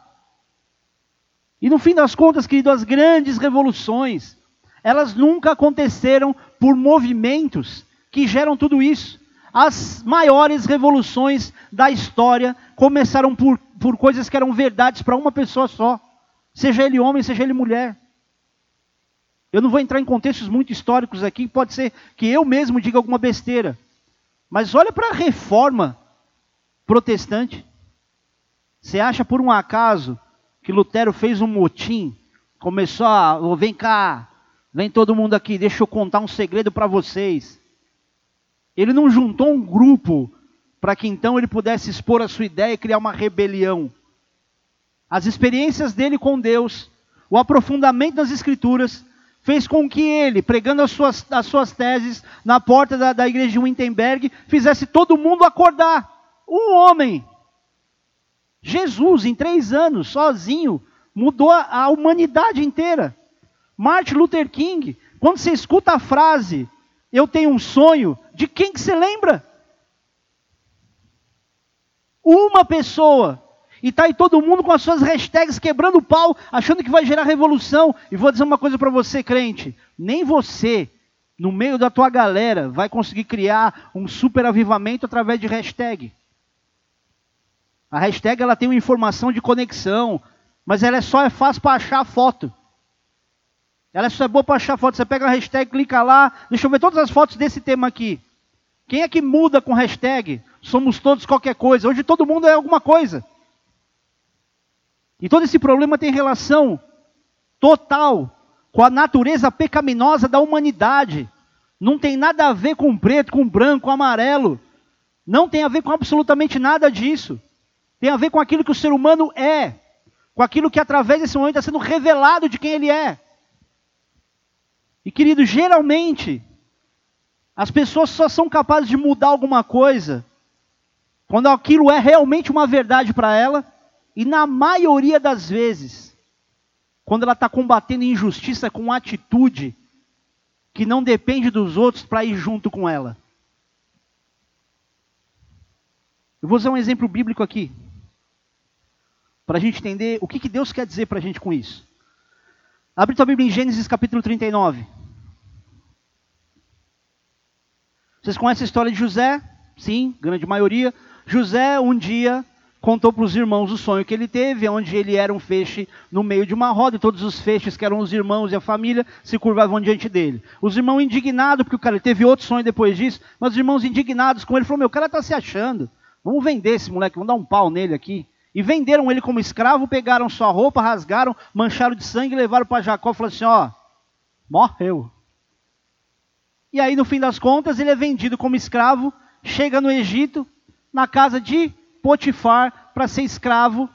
E no fim das contas, querido, as grandes revoluções, elas nunca aconteceram por movimentos que geram tudo isso as maiores revoluções da história começaram por, por coisas que eram verdades para uma pessoa só, seja ele homem, seja ele mulher. Eu não vou entrar em contextos muito históricos aqui, pode ser que eu mesmo diga alguma besteira. Mas olha para a reforma protestante. Você acha por um acaso que Lutero fez um motim, começou a, vem cá, vem todo mundo aqui, deixa eu contar um segredo para vocês. Ele não juntou um grupo para que então ele pudesse expor a sua ideia e criar uma rebelião. As experiências dele com Deus, o aprofundamento das Escrituras, fez com que ele, pregando as suas, as suas teses na porta da, da igreja de Wittenberg, fizesse todo mundo acordar. Um homem, Jesus, em três anos, sozinho, mudou a, humanidade inteira. Martin Luther King, quando você escuta a frase, eu tenho um sonho, de quem que você lembra? Uma pessoa. E tá aí todo mundo com as suas hashtags quebrando o pau, achando que vai gerar revolução. E vou dizer uma coisa para você, crente: nem você, no meio da tua galera, vai conseguir criar um super avivamento através de hashtag. A hashtag ela tem uma informação de conexão, mas ela é só é fácil para achar foto. Ela só é boa para achar foto. Você pega a hashtag, clica lá. Deixa eu ver todas as fotos desse tema aqui. Quem é que muda com hashtag? Somos todos qualquer coisa. Hoje todo mundo é alguma coisa. E todo esse problema tem relação total com a natureza pecaminosa da humanidade. Não tem nada a ver com preto, com branco, com amarelo. Não tem a ver com absolutamente nada disso. Tem a ver com aquilo que o ser humano é. Com aquilo que através desse momento está sendo revelado de quem ele é. E querido, geralmente, as pessoas só são capazes de mudar alguma coisa quando aquilo é realmente uma verdade para ela, e na maioria das vezes, quando ela está combatendo injustiça com atitude que não depende dos outros para ir junto com ela. Eu vou usar um exemplo bíblico aqui, para a gente entender o que, que Deus quer dizer para a gente com isso. Abre tua Bíblia em Gênesis capítulo 39. Vocês conhecem a história de José? Sim, grande maioria. José um dia contou para os irmãos o sonho que ele teve, onde ele era um feixe no meio de uma roda, e todos os feixes, que eram os irmãos e a família, se curvavam diante dele. Os irmãos indignados, porque o cara teve outro sonho depois disso, mas os irmãos indignados com ele, falou, meu, o cara está se achando, vamos vender esse moleque, vamos dar um pau nele aqui. E venderam ele como escravo, pegaram sua roupa, rasgaram, mancharam de sangue, levaram para Jacó e falaram assim, ó, morreu. E aí, no fim das contas, ele é vendido como escravo, chega no Egito, na casa de Potifar para ser escravo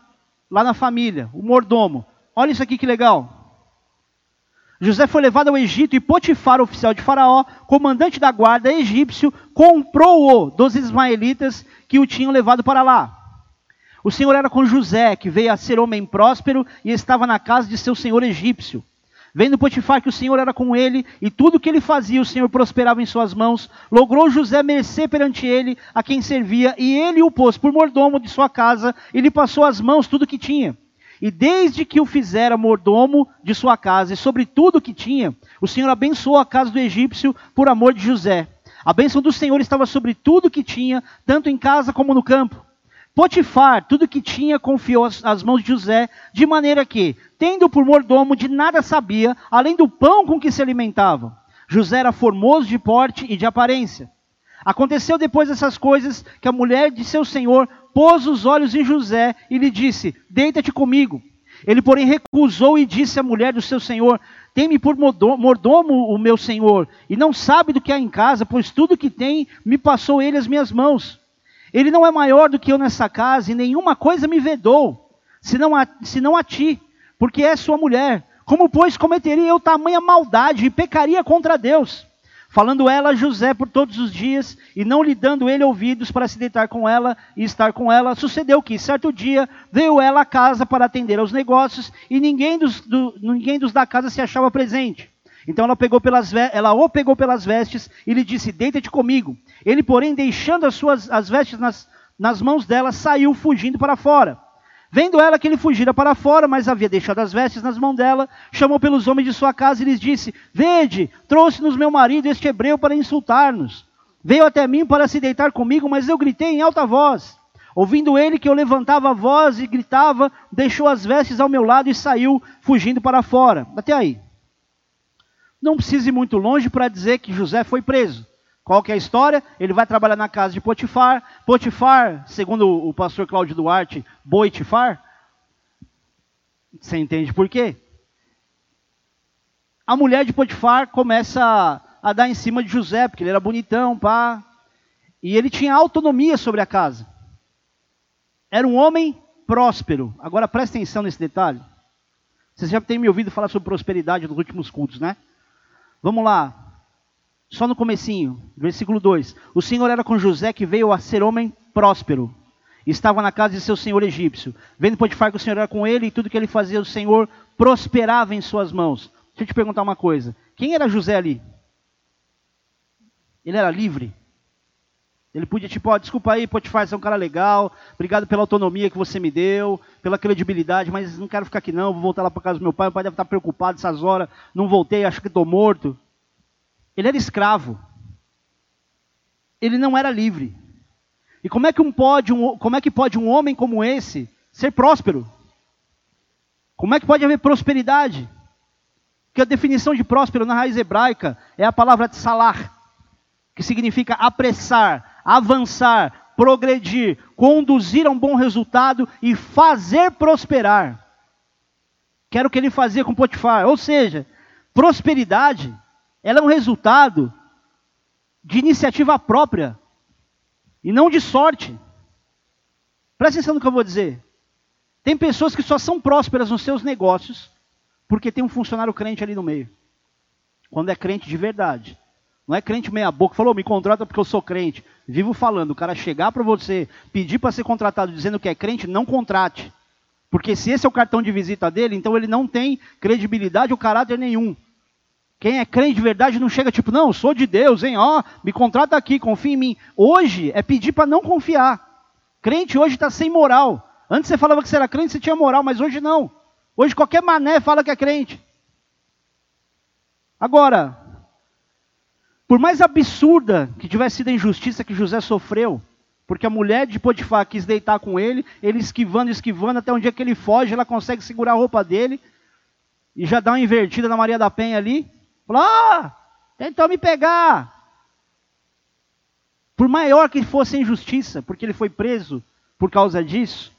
lá na família, o mordomo. Olha isso aqui que legal. José foi levado ao Egito e Potifar, oficial de Faraó, comandante da guarda egípcio, comprou-o dos ismaelitas que o tinham levado para lá. O Senhor era com José, que veio a ser homem próspero e estava na casa de seu senhor egípcio. Vendo Potifar que o Senhor era com ele, e tudo que ele fazia o Senhor prosperava em suas mãos, logrou José mercê perante ele, a quem servia, e ele o pôs por mordomo de sua casa, e lhe passou as mãos tudo que tinha. E desde que o fizera mordomo de sua casa, e sobre tudo que tinha, o Senhor abençoou a casa do egípcio por amor de José. A bênção do Senhor estava sobre tudo que tinha, tanto em casa como no campo. Potifar, tudo que tinha, confiou às mãos de José, de maneira que, tendo por mordomo, de nada sabia, além do pão com que se alimentavam. José era formoso de porte e de aparência. Aconteceu depois dessas coisas que a mulher de seu senhor pôs os olhos em José e lhe disse: Deita-te comigo. Ele, porém, recusou e disse à mulher do seu senhor: Tem-me por mordomo o meu senhor, e não sabe do que há em casa, pois tudo que tem me passou ele às minhas mãos. Ele não é maior do que eu nessa casa, e nenhuma coisa me vedou, senão a, senão a ti, porque é sua mulher. Como, pois, cometeria eu tamanha maldade e pecaria contra Deus? Falando ela a José por todos os dias, e não lhe dando ele ouvidos para se deitar com ela e estar com ela, sucedeu que, certo dia, veio ela à casa para atender aos negócios, e ninguém dos, do, ninguém dos da casa se achava presente. Então ela, pegou pelas, ela o pegou pelas vestes e lhe disse: Deita-te comigo. Ele, porém, deixando as suas as vestes nas, nas mãos dela, saiu fugindo para fora. Vendo ela que ele fugira para fora, mas havia deixado as vestes nas mãos dela, chamou pelos homens de sua casa e lhes disse: Vede, trouxe-nos meu marido, este hebreu, para insultar-nos. Veio até mim para se deitar comigo, mas eu gritei em alta voz. Ouvindo ele que eu levantava a voz e gritava, deixou as vestes ao meu lado e saiu fugindo para fora. Até aí. Não precisa ir muito longe para dizer que José foi preso. Qual que é a história? Ele vai trabalhar na casa de Potifar. Potifar, segundo o pastor Cláudio Duarte, Boitifar. Você entende por quê? A mulher de Potifar começa a, a dar em cima de José, porque ele era bonitão, pá. E ele tinha autonomia sobre a casa. Era um homem próspero. Agora presta atenção nesse detalhe. Vocês já têm me ouvido falar sobre prosperidade nos últimos cultos, né? Vamos lá. Só no comecinho, versículo 2. O Senhor era com José que veio a ser homem próspero. Estava na casa de seu senhor egípcio. Vendo Potifar que o Senhor era com ele e tudo que ele fazia, o Senhor prosperava em suas mãos. Deixa eu te perguntar uma coisa. Quem era José ali? Ele era livre? Ele podia, tipo, ó, desculpa aí, Potifar, você é um cara legal, obrigado pela autonomia que você me deu, pela credibilidade, mas não quero ficar aqui não, vou voltar lá para casa do meu pai, meu pai deve estar preocupado essas horas, não voltei, acho que estou morto. Ele era escravo. Ele não era livre. E como é que, um pode, um, como é que pode um homem como esse ser próspero? Como é que pode haver prosperidade? Porque a definição de próspero na raiz hebraica é a palavra salar, que significa apressar, avançar, progredir, conduzir a um bom resultado e fazer prosperar. Quero que ele fazia com Potifar. Ou seja, prosperidade, ela é um resultado de iniciativa própria e não de sorte. Presta atenção no que eu vou dizer. Tem pessoas que só são prósperas nos seus negócios porque tem um funcionário crente ali no meio. Quando é crente de verdade. Não é crente meia boca, falou, me contrata porque eu sou crente. Vivo falando, o cara chegar para você, pedir para ser contratado dizendo que é crente, não contrate. Porque se esse é o cartão de visita dele, então ele não tem credibilidade ou caráter nenhum. Quem é crente de verdade não chega tipo, não, sou de Deus, hein? Ó, me contrata aqui, confia em mim. Hoje é pedir para não confiar. Crente hoje está sem moral. Antes você falava que você era crente, você tinha moral, mas hoje não. Hoje qualquer mané fala que é crente. Agora, por mais absurda que tivesse sido a injustiça que José sofreu, porque a mulher de Potifar quis deitar com ele, ele esquivando, esquivando, até um dia que ele foge, ela consegue segurar a roupa dele e já dá uma invertida na Maria da Penha ali. Falou, ah, tentou me pegar. Por maior que fosse a injustiça, porque ele foi preso por causa disso,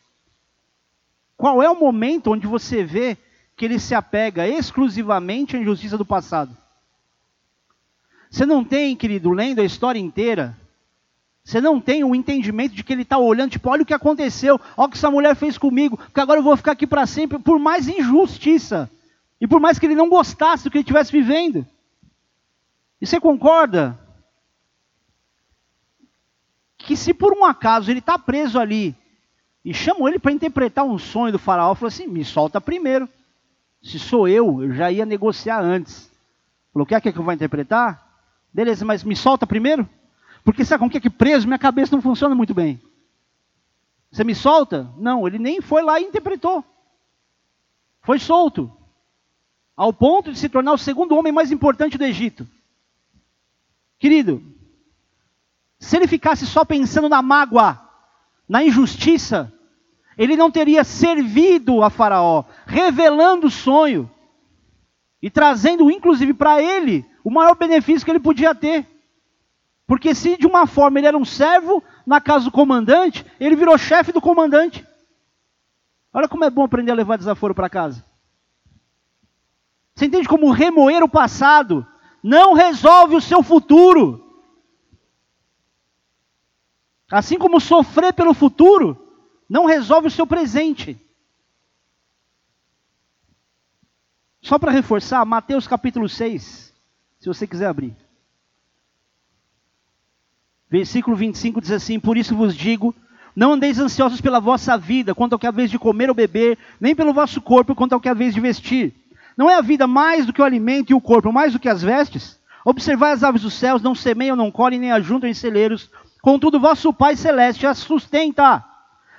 qual é o momento onde você vê que ele se apega exclusivamente à injustiça do passado? Você não tem, querido, lendo a história inteira, você não tem o entendimento de que ele está olhando, tipo, olha o que aconteceu, olha o que essa mulher fez comigo, que agora eu vou ficar aqui para sempre, por mais injustiça. E por mais que ele não gostasse do que ele estivesse vivendo. E você concorda? Que se por um acaso ele está preso ali e chamam ele para interpretar um sonho do faraó, falou assim: me solta primeiro. Se sou eu, eu já ia negociar antes. Falou: quer que eu vá interpretar? Beleza, mas me solta primeiro? Porque sabe com que é que preso? Minha cabeça não funciona muito bem. Você me solta? Não, ele nem foi lá e interpretou. Foi solto ao ponto de se tornar o segundo homem mais importante do Egito. Querido, se ele ficasse só pensando na mágoa, na injustiça, ele não teria servido a Faraó, revelando o sonho e trazendo, inclusive, para ele o maior benefício que ele podia ter. Porque se de uma forma ele era um servo na casa do comandante, ele virou chefe do comandante. Olha como é bom aprender a levar desaforo para casa. Você entende como remoer o passado não resolve o seu futuro? Assim como sofrer pelo futuro não resolve o seu presente. Só para reforçar, Mateus capítulo 6, se você quiser abrir. Versículo 25 diz assim: Por isso vos digo, não andeis ansiosos pela vossa vida, quanto ao que a vez de comer ou beber, nem pelo vosso corpo, quanto ao que a vez de vestir. Não é a vida mais do que o alimento e o corpo mais do que as vestes? Observai as aves dos céus, não semeiam, não colhem, nem ajuntam em celeiros. Contudo, vosso Pai Celeste as sustenta.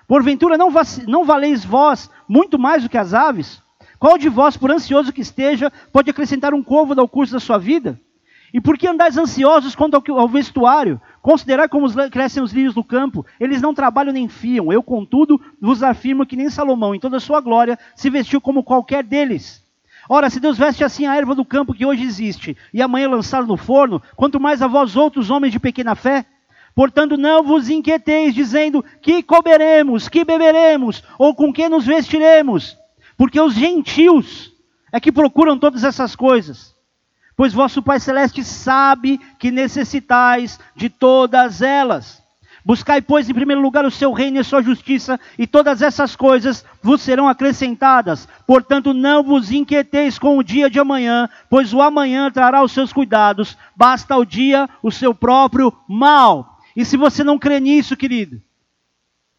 Porventura não, não valeis vós muito mais do que as aves? Qual de vós, por ansioso que esteja, pode acrescentar um côvado ao curso da sua vida? E por que andais ansiosos quanto ao, vestuário? Considerai como crescem os lírios do campo, eles não trabalham nem fiam. Eu, contudo, vos afirmo que nem Salomão, em toda a sua glória, se vestiu como qualquer deles. Ora, se Deus veste assim a erva do campo que hoje existe, e amanhã lançar no forno, quanto mais a vós outros homens de pequena fé? Portanto, não vos inquieteis, dizendo que comeremos, que beberemos, ou com que nos vestiremos, porque os gentios é que procuram todas essas coisas. Pois vosso Pai Celeste sabe que necessitais de todas elas. Buscai, pois, em primeiro lugar o seu reino e a sua justiça, e todas essas coisas vos serão acrescentadas. Portanto, não vos inquieteis com o dia de amanhã, pois o amanhã trará os seus cuidados. Basta o dia o seu próprio mal. E se você não crê nisso, querido,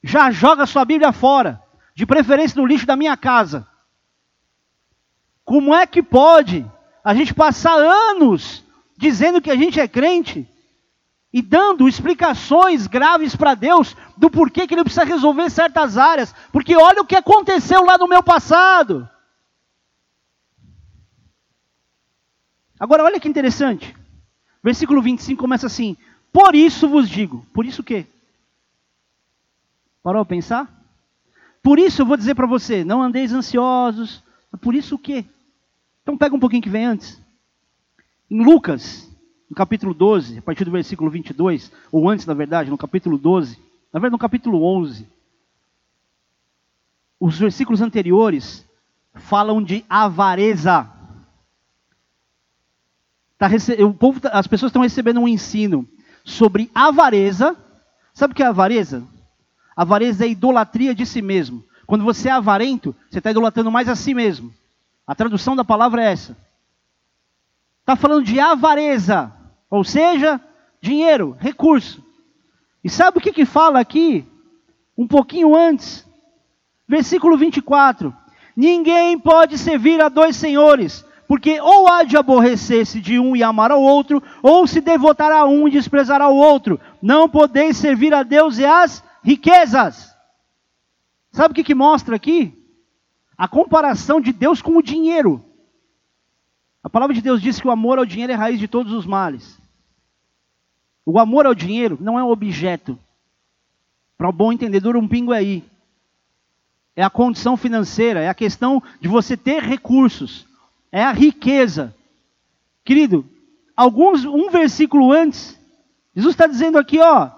já joga sua Bíblia fora, de preferência no lixo da minha casa. Como é que pode a gente passar anos dizendo que a gente é crente? E dando explicações graves para Deus do porquê que ele precisa resolver certas áreas, porque olha o que aconteceu lá no meu passado. Agora olha que interessante. Versículo 25 começa assim: Por isso vos digo. Por isso o quê? Parou a pensar? Por isso eu vou dizer para você, não andeis ansiosos. Por isso o quê? Então pega um pouquinho que vem antes. Em Lucas, no capítulo 12, a partir do versículo 22, ou antes, na verdade, no capítulo 12, na verdade no capítulo 11, os versículos anteriores falam de avareza. Tá, o povo, tá, as pessoas estão recebendo um ensino sobre avareza. Sabe o que é avareza? Avareza é idolatria de si mesmo. Quando você é avarento, você está idolatrando mais a si mesmo. A tradução da palavra é essa. Está falando de avareza, ou seja, dinheiro, recurso. E sabe o que, que fala aqui? Um pouquinho antes, versículo 24: Ninguém pode servir a dois senhores, porque ou há de aborrecer-se de um e amar ao outro, ou se devotar a um e desprezar ao outro. Não podeis servir a Deus e às riquezas. Sabe o que, que mostra aqui? A comparação de Deus com o dinheiro. A palavra de Deus diz que o amor ao dinheiro é raiz de todos os males. O amor ao dinheiro não é um objeto. Para o bom entendedor, um pingo é aí. É a condição financeira, é a questão de você ter recursos, é a riqueza. Querido, alguns um versículo antes, Jesus está dizendo aqui, ó,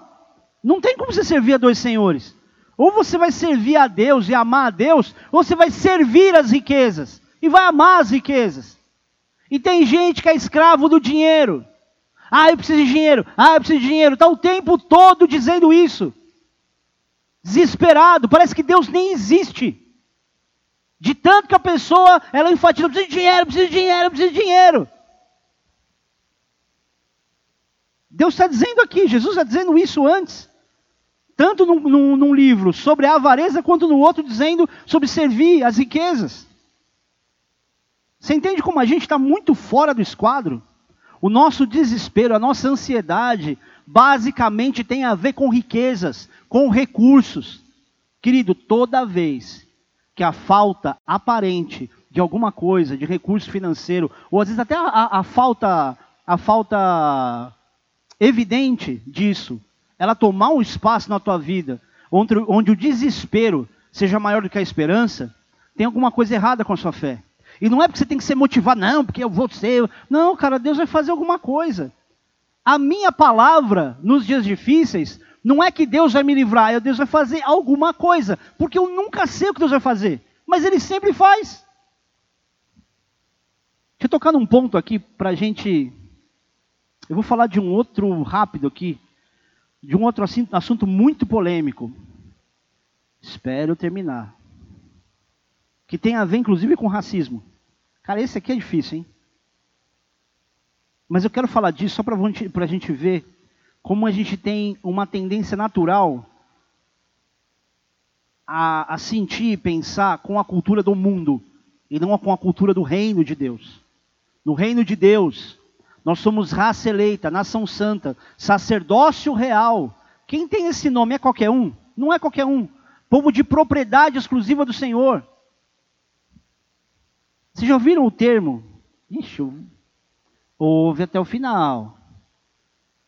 não tem como você servir a dois senhores. Ou você vai servir a Deus e amar a Deus, ou você vai servir as riquezas e vai amar as riquezas. E tem gente que é escravo do dinheiro. Ah, eu preciso de dinheiro. Ah, eu preciso de dinheiro. Está o tempo todo dizendo isso. Desesperado. Parece que Deus nem existe. De tanto que a pessoa, ela enfatiza, eu preciso de dinheiro, eu preciso de dinheiro, eu preciso de dinheiro. Deus está dizendo aqui, Jesus está dizendo isso antes tanto num, num, num, livro sobre a avareza, quanto no outro dizendo sobre servir as riquezas. Você entende como a gente está muito fora do esquadro? O nosso desespero, a nossa ansiedade, basicamente tem a ver com riquezas, com recursos. Querido, toda vez que a falta aparente de alguma coisa, de recurso financeiro, ou às vezes até a, a, falta, a falta evidente disso, ela tomar um espaço na tua vida, onde, onde o desespero seja maior do que a esperança, tem alguma coisa errada com a sua fé. E não é porque você tem que ser motivado, não, porque eu vou ser. Não, cara, Deus vai fazer alguma coisa. A minha palavra nos dias difíceis não é que Deus vai me livrar, é Deus vai fazer alguma coisa, porque eu nunca sei o que Deus vai fazer, mas Ele sempre faz. Deixa eu tocar num ponto aqui para a gente. Eu vou falar de um outro rápido aqui, de um outro assunto muito polêmico. Espero terminar. Que tem a ver, inclusive, com racismo. Cara, esse aqui é difícil, hein? Mas eu quero falar disso só para a gente ver como a gente tem uma tendência natural a, a sentir e pensar com a cultura do mundo e não com a cultura do reino de Deus. No reino de Deus, nós somos raça eleita, nação santa, sacerdócio real. Quem tem esse nome é qualquer um? Não é qualquer um. Povo de propriedade exclusiva do Senhor. Vocês já ouviram o termo? Ixi, ouve até o final.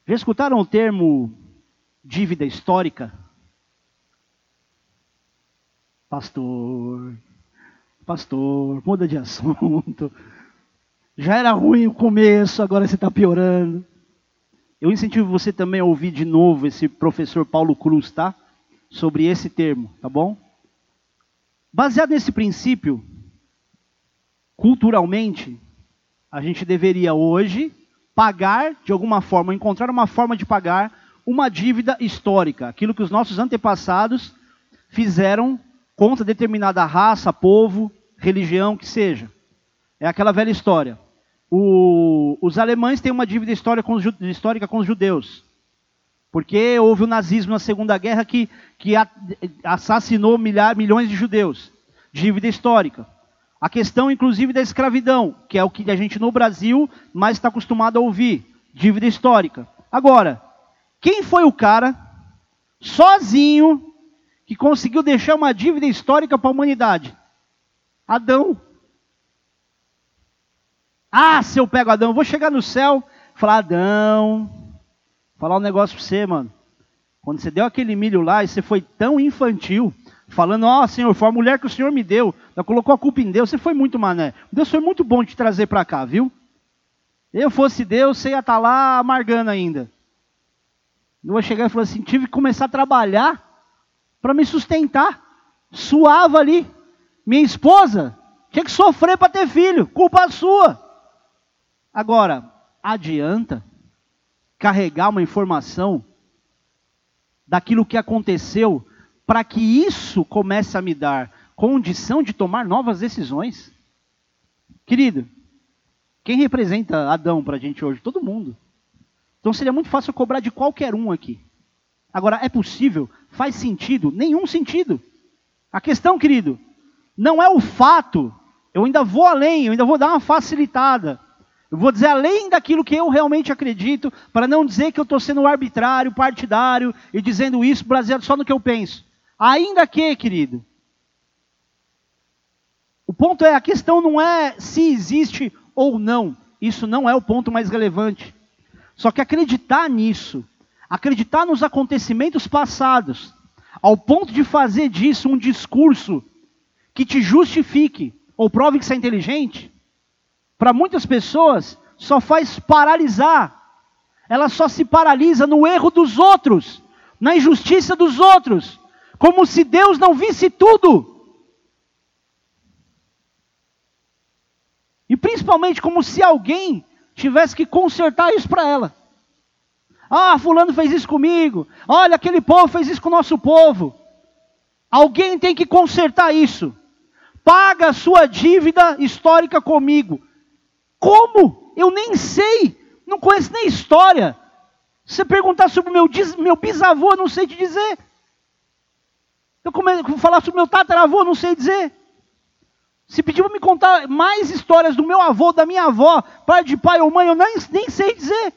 Já escutaram o termo dívida histórica? Pastor, pastor, muda de assunto. Já era ruim o começo, agora você está piorando. Eu incentivo você também a ouvir de novo esse professor Paulo Cruz, tá? Sobre esse termo, tá bom? Baseado nesse princípio, culturalmente, a gente deveria hoje pagar de alguma forma, encontrar uma forma de pagar uma dívida histórica, aquilo que os nossos antepassados fizeram contra determinada raça, povo, religião que seja. É aquela velha história o, os alemães têm uma dívida histórica com, os, histórica com os judeus. Porque houve o nazismo na Segunda Guerra que, que assassinou milhar, milhões de judeus. Dívida histórica. A questão, inclusive, da escravidão, que é o que a gente no Brasil mais está acostumado a ouvir. Dívida histórica. Agora, quem foi o cara, sozinho, que conseguiu deixar uma dívida histórica para a humanidade? Adão. Ah, se eu pego Adão, eu vou chegar no céu, falar, Adão, falar um negócio para você, mano. Quando você deu aquele milho lá e você foi tão infantil, falando, ó oh, Senhor, foi a mulher que o Senhor me deu, ela colocou a culpa em Deus, você foi muito mané. Deus foi muito bom te trazer para cá, viu? Eu fosse Deus, você ia estar tá lá amargando ainda. Eu ia chegar e falar assim, tive que começar a trabalhar para me sustentar. Suava ali. Minha esposa tinha que sofrer para ter filho, culpa sua. Agora, adianta carregar uma informação daquilo que aconteceu para que isso comece a me dar condição de tomar novas decisões? Querido, quem representa Adão para a gente hoje? Todo mundo. Então seria muito fácil cobrar de qualquer um aqui. Agora, é possível? Faz sentido? Nenhum sentido. A questão, querido, não é o fato, eu ainda vou além, eu ainda vou dar uma facilitada. Eu vou dizer além daquilo que eu realmente acredito, para não dizer que eu estou sendo arbitrário, partidário e dizendo isso baseado só no que eu penso. Ainda que, querido, o ponto é, a questão não é se existe ou não. Isso não é o ponto mais relevante. Só que acreditar nisso, acreditar nos acontecimentos passados, ao ponto de fazer disso um discurso que te justifique ou prove que você é inteligente, para muitas pessoas só faz paralisar. Ela só se paralisa no erro dos outros, na injustiça dos outros, como se Deus não visse tudo. E principalmente como se alguém tivesse que consertar isso para ela. Ah, fulano fez isso comigo. Olha, aquele povo fez isso com o nosso povo. Alguém tem que consertar isso. Paga a sua dívida histórica comigo. Como? Eu nem sei. Não conheço nem história. Se você perguntar sobre meu, meu bisavô, eu não sei te dizer. Eu vou falar sobre meu tataravô, não sei dizer. Se pedir para me contar mais histórias do meu avô, da minha avó, pai de pai ou mãe, eu nem, nem sei dizer.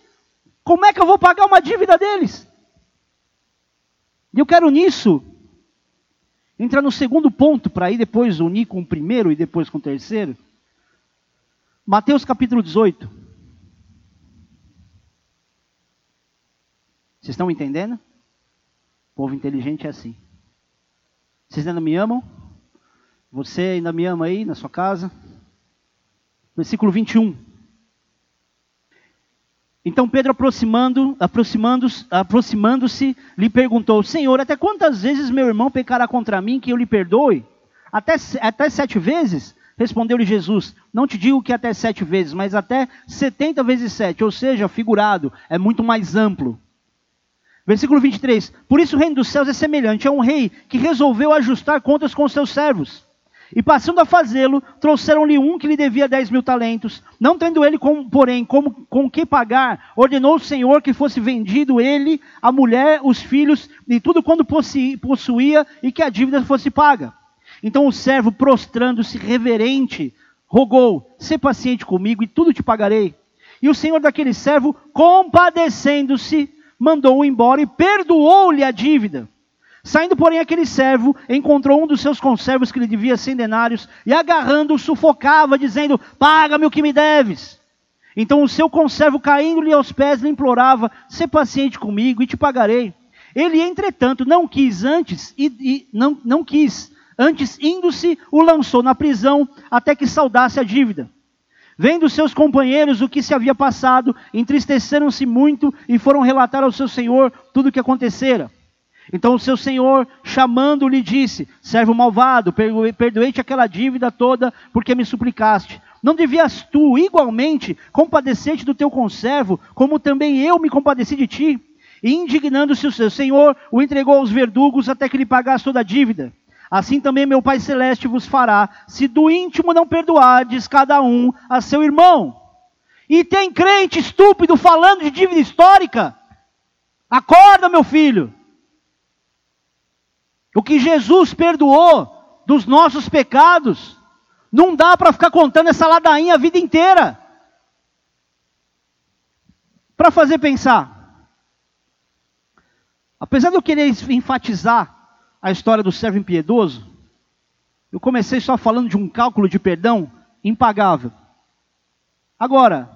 Como é que eu vou pagar uma dívida deles? E eu quero nisso entrar no segundo ponto, para ir depois unir com o primeiro e depois com o terceiro. Mateus capítulo 18. Vocês estão entendendo? O povo inteligente é assim. Vocês ainda me amam? Você ainda me ama aí na sua casa? Versículo 21. Então Pedro, aproximando, aproximando-se, aproximando-se, lhe perguntou: Senhor, até quantas vezes meu irmão pecará contra mim que eu lhe perdoe? Até, até sete vezes? Respondeu-lhe Jesus: Não te digo que até sete vezes, mas até setenta vezes sete, ou seja, figurado, é muito mais amplo. Versículo 23. Por isso o reino dos céus é semelhante a um rei que resolveu ajustar contas com seus servos. E passando a fazê-lo, trouxeram-lhe um que lhe devia dez mil talentos. Não tendo ele, com, porém, como, com que pagar, ordenou o Senhor que fosse vendido ele, a mulher, os filhos e tudo quanto possuía e que a dívida fosse paga. Então o servo, prostrando-se reverente, rogou: Sê paciente comigo e tudo te pagarei. E o senhor daquele servo, compadecendo-se, mandou-o embora e perdoou-lhe a dívida. Saindo, porém, aquele servo encontrou um dos seus conservos que lhe devia cem denários e, agarrando-o, sufocava, dizendo: Paga-me o que me deves. Então o seu conservo, caindo-lhe aos pés, lhe implorava: Sê paciente comigo e te pagarei. Ele, entretanto, não quis antes, e, e não, não quis, antes, indo-se, o lançou na prisão até que saudasse a dívida. Vendo seus companheiros o que se havia passado, entristeceram-se muito e foram relatar ao seu senhor tudo o que acontecera. Então o seu senhor, chamando-lhe, disse: Servo malvado, perdoei-te aquela dívida toda porque me suplicaste. Não devias tu, igualmente, compadecer-te do teu conservo, como também eu me compadeci de ti? E indignando-se o seu senhor, o entregou aos verdugos até que lhe pagasse toda a dívida. Assim também meu Pai Celeste vos fará, se do íntimo não perdoardes cada um a seu irmão. E tem crente estúpido falando de dívida histórica? Acorda, meu filho. O que Jesus perdoou dos nossos pecados, não dá para ficar contando essa ladainha a vida inteira. Para fazer pensar. Apesar de eu querer enfatizar a história do servo impiedoso, eu comecei só falando de um cálculo de perdão impagável. Agora,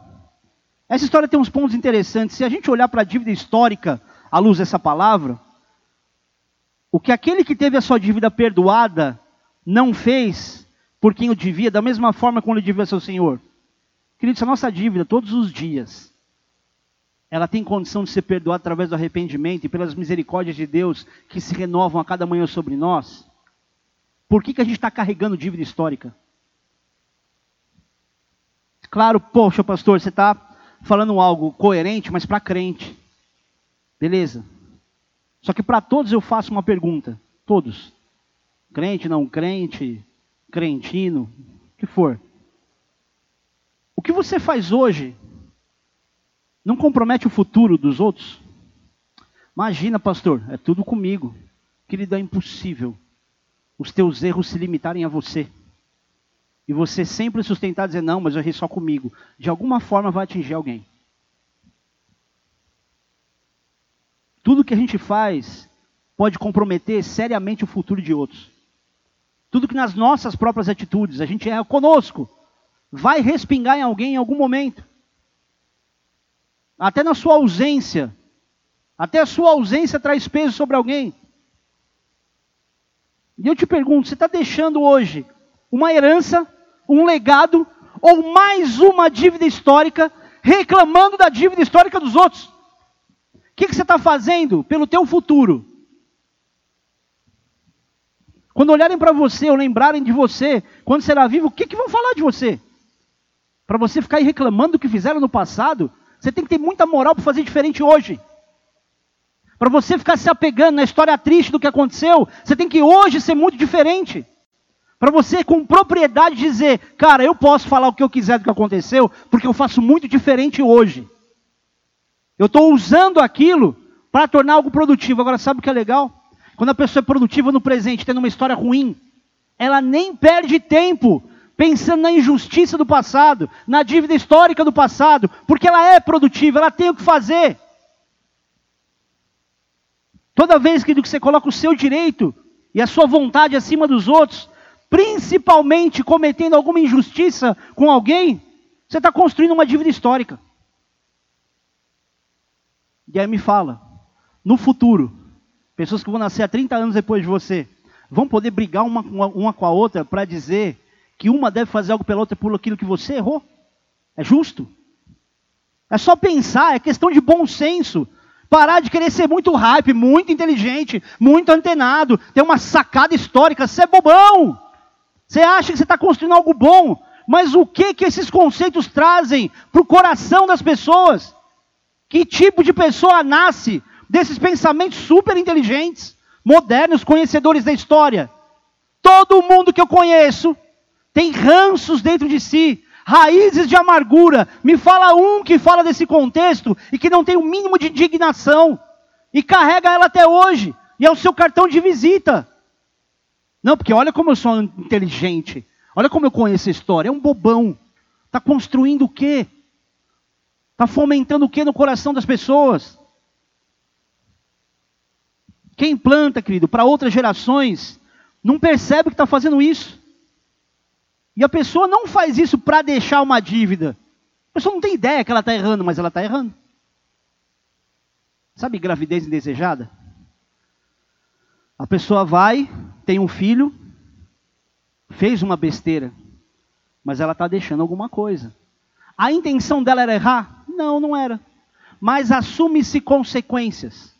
essa história tem uns pontos interessantes. Se a gente olhar para a dívida histórica à luz dessa palavra, o que aquele que teve a sua dívida perdoada não fez por quem o devia, da mesma forma como ele devia ao seu Senhor. Queridos, a nossa dívida, todos os dias, ela tem condição de ser perdoada através do arrependimento e pelas misericórdias de Deus que se renovam a cada manhã sobre nós. Por que, que a gente está carregando dívida histórica? Claro, poxa, pastor, você está falando algo coerente, mas para crente. Beleza. Só que para todos eu faço uma pergunta. Todos. Crente, não crente, crentino, o que for. O que você faz hoje não compromete o futuro dos outros? Imagina, pastor, é tudo comigo. Querido, é impossível os teus erros se limitarem a você. E você sempre sustentar dizer, não, mas eu errei só comigo. De alguma forma vai atingir alguém. Tudo que a gente faz pode comprometer seriamente o futuro de outros. Tudo que nas nossas próprias atitudes a gente erra conosco, vai respingar em alguém em algum momento. Até na sua ausência. Até a sua ausência traz peso sobre alguém. E eu te pergunto: você está deixando hoje uma herança, um legado ou mais uma dívida histórica, reclamando da dívida histórica dos outros? O que, que você está fazendo pelo teu futuro? Quando olharem para você ou lembrarem de você, quando será vivo, o que, que vão falar de você? Para você ficar aí reclamando do que fizeram no passado, você tem que ter muita moral para fazer diferente hoje. Para você ficar se apegando na história triste do que aconteceu, você tem que hoje ser muito diferente. Para você, com propriedade, dizer: Cara, eu posso falar o que eu quiser do que aconteceu, porque eu faço muito diferente hoje. Eu estou usando aquilo para tornar algo produtivo. Agora, sabe o que é legal? Quando a pessoa é produtiva no presente, tendo uma história ruim, ela nem perde tempo pensando na injustiça do passado, na dívida histórica do passado, porque ela é produtiva, ela tem o que fazer. Toda vez que você coloca o seu direito e a sua vontade acima dos outros, principalmente cometendo alguma injustiça com alguém, você está construindo uma dívida histórica. E aí me fala, no futuro, pessoas que vão nascer há 30 anos depois de você, vão poder brigar uma, uma, uma com a outra para dizer que uma deve fazer algo pela outra por aquilo que você errou? É justo? É só pensar, é questão de bom senso. Parar de querer ser muito hype, muito inteligente, muito antenado, ter uma sacada histórica. Você é bobão. Você acha que você está construindo algo bom, mas o que que esses conceitos trazem para o coração das pessoas? Que tipo de pessoa nasce desses pensamentos super inteligentes, modernos, conhecedores da história? Todo mundo que eu conheço tem ranços dentro de si, raízes de amargura. Me fala um que fala desse contexto e que não tem o mínimo de indignação e carrega ela até hoje, e é o seu cartão de visita. Não, porque olha como eu sou inteligente, olha como eu conheço a história. É um bobão. Está construindo o quê? Está fomentando o quê no coração das pessoas? Quem planta, querido, para outras gerações, não percebe que está fazendo isso. E a pessoa não faz isso para deixar uma dívida. A pessoa não tem ideia que ela está errando, mas ela está errando. Sabe gravidez indesejada? A pessoa vai, tem um filho, fez uma besteira, mas ela está deixando alguma coisa. A intenção dela era errar? Não, não era. Mas assume-se consequências.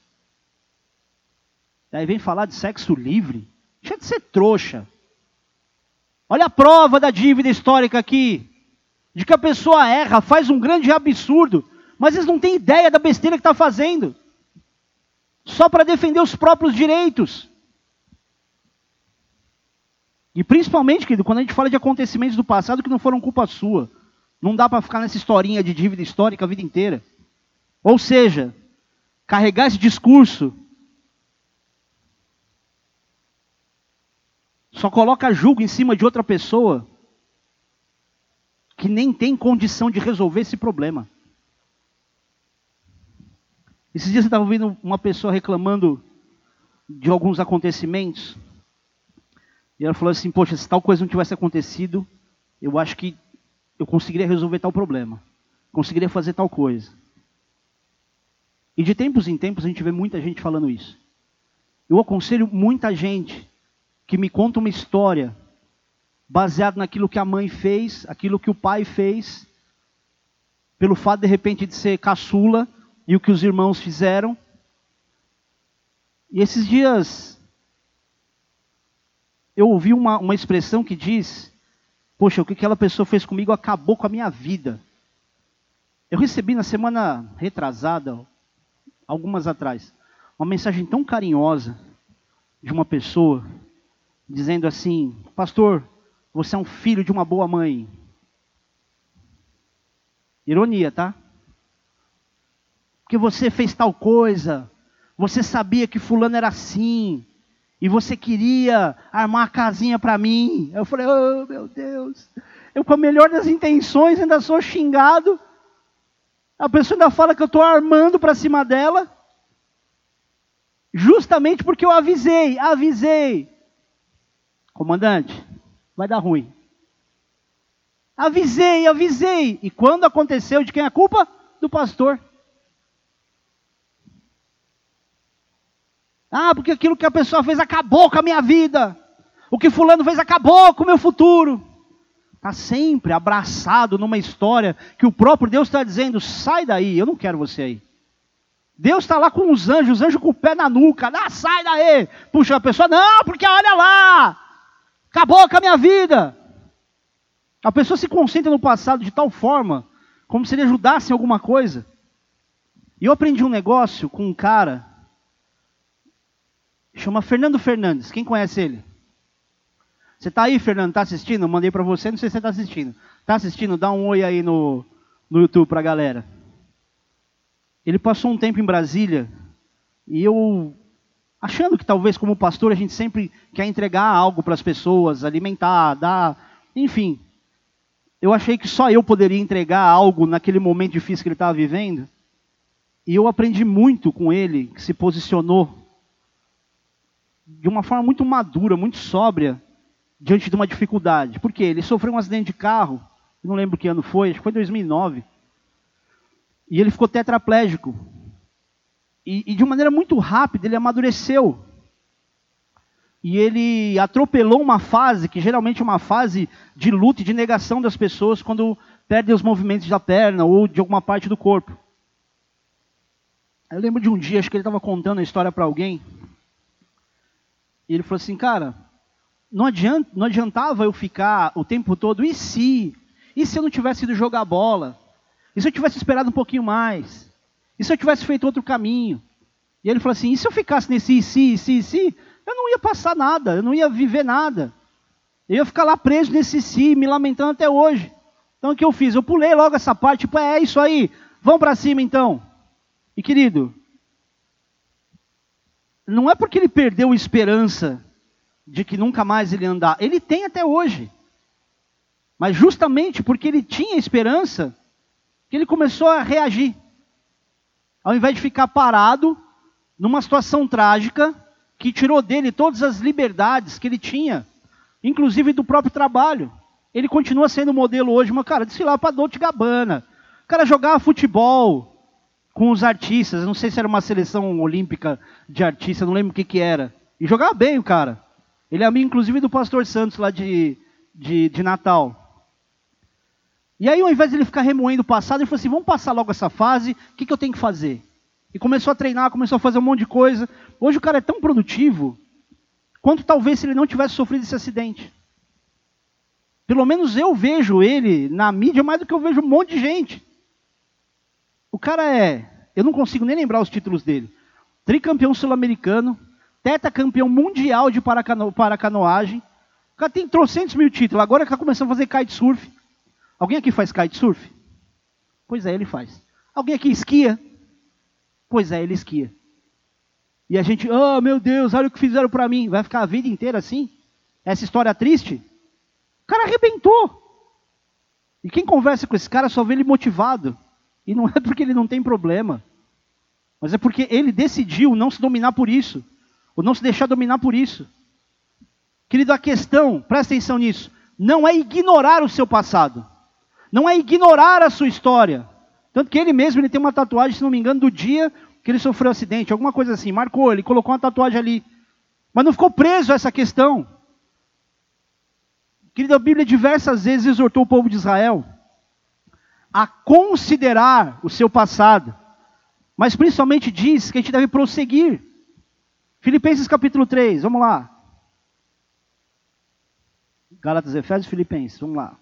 Aí vem falar de sexo livre. Deixa de ser trouxa. Olha a prova da dívida histórica aqui. De que a pessoa erra, faz um grande absurdo, mas eles não têm ideia da besteira que está fazendo. Só para defender os próprios direitos. E principalmente, querido, quando a gente fala de acontecimentos do passado que não foram culpa sua. Não dá para ficar nessa historinha de dívida histórica a vida inteira. Ou seja, carregar esse discurso só coloca julgo em cima de outra pessoa que nem tem condição de resolver esse problema. Esses dias eu estava ouvindo uma pessoa reclamando de alguns acontecimentos. E ela falou assim: Poxa, se tal coisa não tivesse acontecido, eu acho que eu conseguiria resolver tal problema. Conseguiria fazer tal coisa. E de tempos em tempos a gente vê muita gente falando isso. Eu aconselho muita gente que me conta uma história baseada naquilo que a mãe fez, aquilo que o pai fez, pelo fato de repente de ser caçula e o que os irmãos fizeram. E esses dias eu ouvi uma, uma expressão que diz: Poxa, o que aquela pessoa fez comigo acabou com a minha vida. Eu recebi na semana retrasada, algumas atrás, uma mensagem tão carinhosa de uma pessoa dizendo assim: Pastor, você é um filho de uma boa mãe. Ironia, tá? Porque você fez tal coisa, você sabia que fulano era assim, e você queria armar a casinha para mim. Eu falei, oh meu Deus, eu com a melhor das intenções ainda sou xingado. A pessoa ainda fala que eu estou armando para cima dela. Justamente porque eu avisei, avisei. Comandante, vai dar ruim. Avisei, avisei. E quando aconteceu, de quem é a culpa? Do pastor. Ah, porque aquilo que a pessoa fez acabou com a minha vida. O que fulano fez acabou com o meu futuro. Está sempre abraçado numa história que o próprio Deus está dizendo: sai daí, eu não quero você aí. Deus está lá com os anjos, os anjos com o pé na nuca, ah, sai daí. Puxa a pessoa, não, porque olha lá, acabou com a minha vida. A pessoa se concentra no passado de tal forma, como se ele ajudasse em alguma coisa. E eu aprendi um negócio com um cara, chama Fernando Fernandes. Quem conhece ele? Você está aí, Fernando? Está assistindo? Eu mandei para você, não sei se você está assistindo. Está assistindo? Dá um oi aí no, no YouTube para a galera. Ele passou um tempo em Brasília e eu, achando que talvez como pastor a gente sempre quer entregar algo para as pessoas, alimentar, dar, enfim. Eu achei que só eu poderia entregar algo naquele momento difícil que ele estava vivendo. E eu aprendi muito com ele, que se posicionou de uma forma muito madura, muito sóbria, diante de uma dificuldade. Por quê? Ele sofreu um acidente de carro, não lembro que ano foi, acho que foi 2009. E ele ficou tetraplégico. E, e de uma maneira muito rápida, ele amadureceu. E ele atropelou uma fase, que geralmente é uma fase de luta e de negação das pessoas quando perdem os movimentos da perna ou de alguma parte do corpo. Eu lembro de um dia, acho que ele estava contando a história para alguém. E ele falou assim, cara, não, adianta, não adiantava eu ficar o tempo todo, e se? E se eu não tivesse ido jogar bola? E se eu tivesse esperado um pouquinho mais? E se eu tivesse feito outro caminho? E ele falou assim: e se eu ficasse nesse e se, e se, e se? Eu não ia passar nada, eu não ia viver nada. Eu ia ficar lá preso nesse si, me lamentando até hoje. Então o que eu fiz? Eu pulei logo essa parte, tipo, é, é isso aí, vamos para cima então. E querido, não é porque ele perdeu esperança de que nunca mais ele andar. Ele tem até hoje. Mas justamente porque ele tinha esperança, que ele começou a reagir. Ao invés de ficar parado numa situação trágica que tirou dele todas as liberdades que ele tinha, inclusive do próprio trabalho. Ele continua sendo modelo hoje, mas cara, desfilar para Dolce Gabbana. O cara jogava futebol com os artistas, não sei se era uma seleção olímpica de artistas, não lembro o que que era. E jogava bem o cara. Ele é amigo, inclusive, do pastor Santos lá de, de, de Natal. E aí, ao invés de ele ficar remoendo o passado, ele falou assim: vamos passar logo essa fase, o que, que eu tenho que fazer? E começou a treinar, começou a fazer um monte de coisa. Hoje o cara é tão produtivo quanto talvez se ele não tivesse sofrido esse acidente. Pelo menos eu vejo ele na mídia mais do que eu vejo um monte de gente. O cara é, eu não consigo nem lembrar os títulos dele. Tricampeão sul-americano, campeão mundial de paracano, paracanoagem. O cara tem trocentos mil títulos. Agora está começando a fazer kitesurf. Alguém aqui faz kitesurf? Pois é, ele faz. Alguém aqui esquia? Pois é, ele esquia. E a gente, oh meu Deus, olha o que fizeram para mim. Vai ficar a vida inteira assim? Essa história triste? O cara arrebentou. E quem conversa com esse cara só vê ele motivado. E não é porque ele não tem problema. Mas é porque ele decidiu não se dominar por isso. Ou não se deixar dominar por isso. Querido, a questão, presta atenção nisso, não é ignorar o seu passado. Não é ignorar a sua história. Tanto que ele mesmo ele tem uma tatuagem, se não me engano, do dia que ele sofreu um acidente, alguma coisa assim. Marcou, ele colocou uma tatuagem ali. Mas não ficou preso a essa questão. Querido, a Bíblia diversas vezes exortou o povo de Israel a considerar o seu passado, mas principalmente diz que a gente deve prosseguir. Filipenses capítulo 3, vamos lá. Gálatas, Efésios, Filipenses, vamos lá.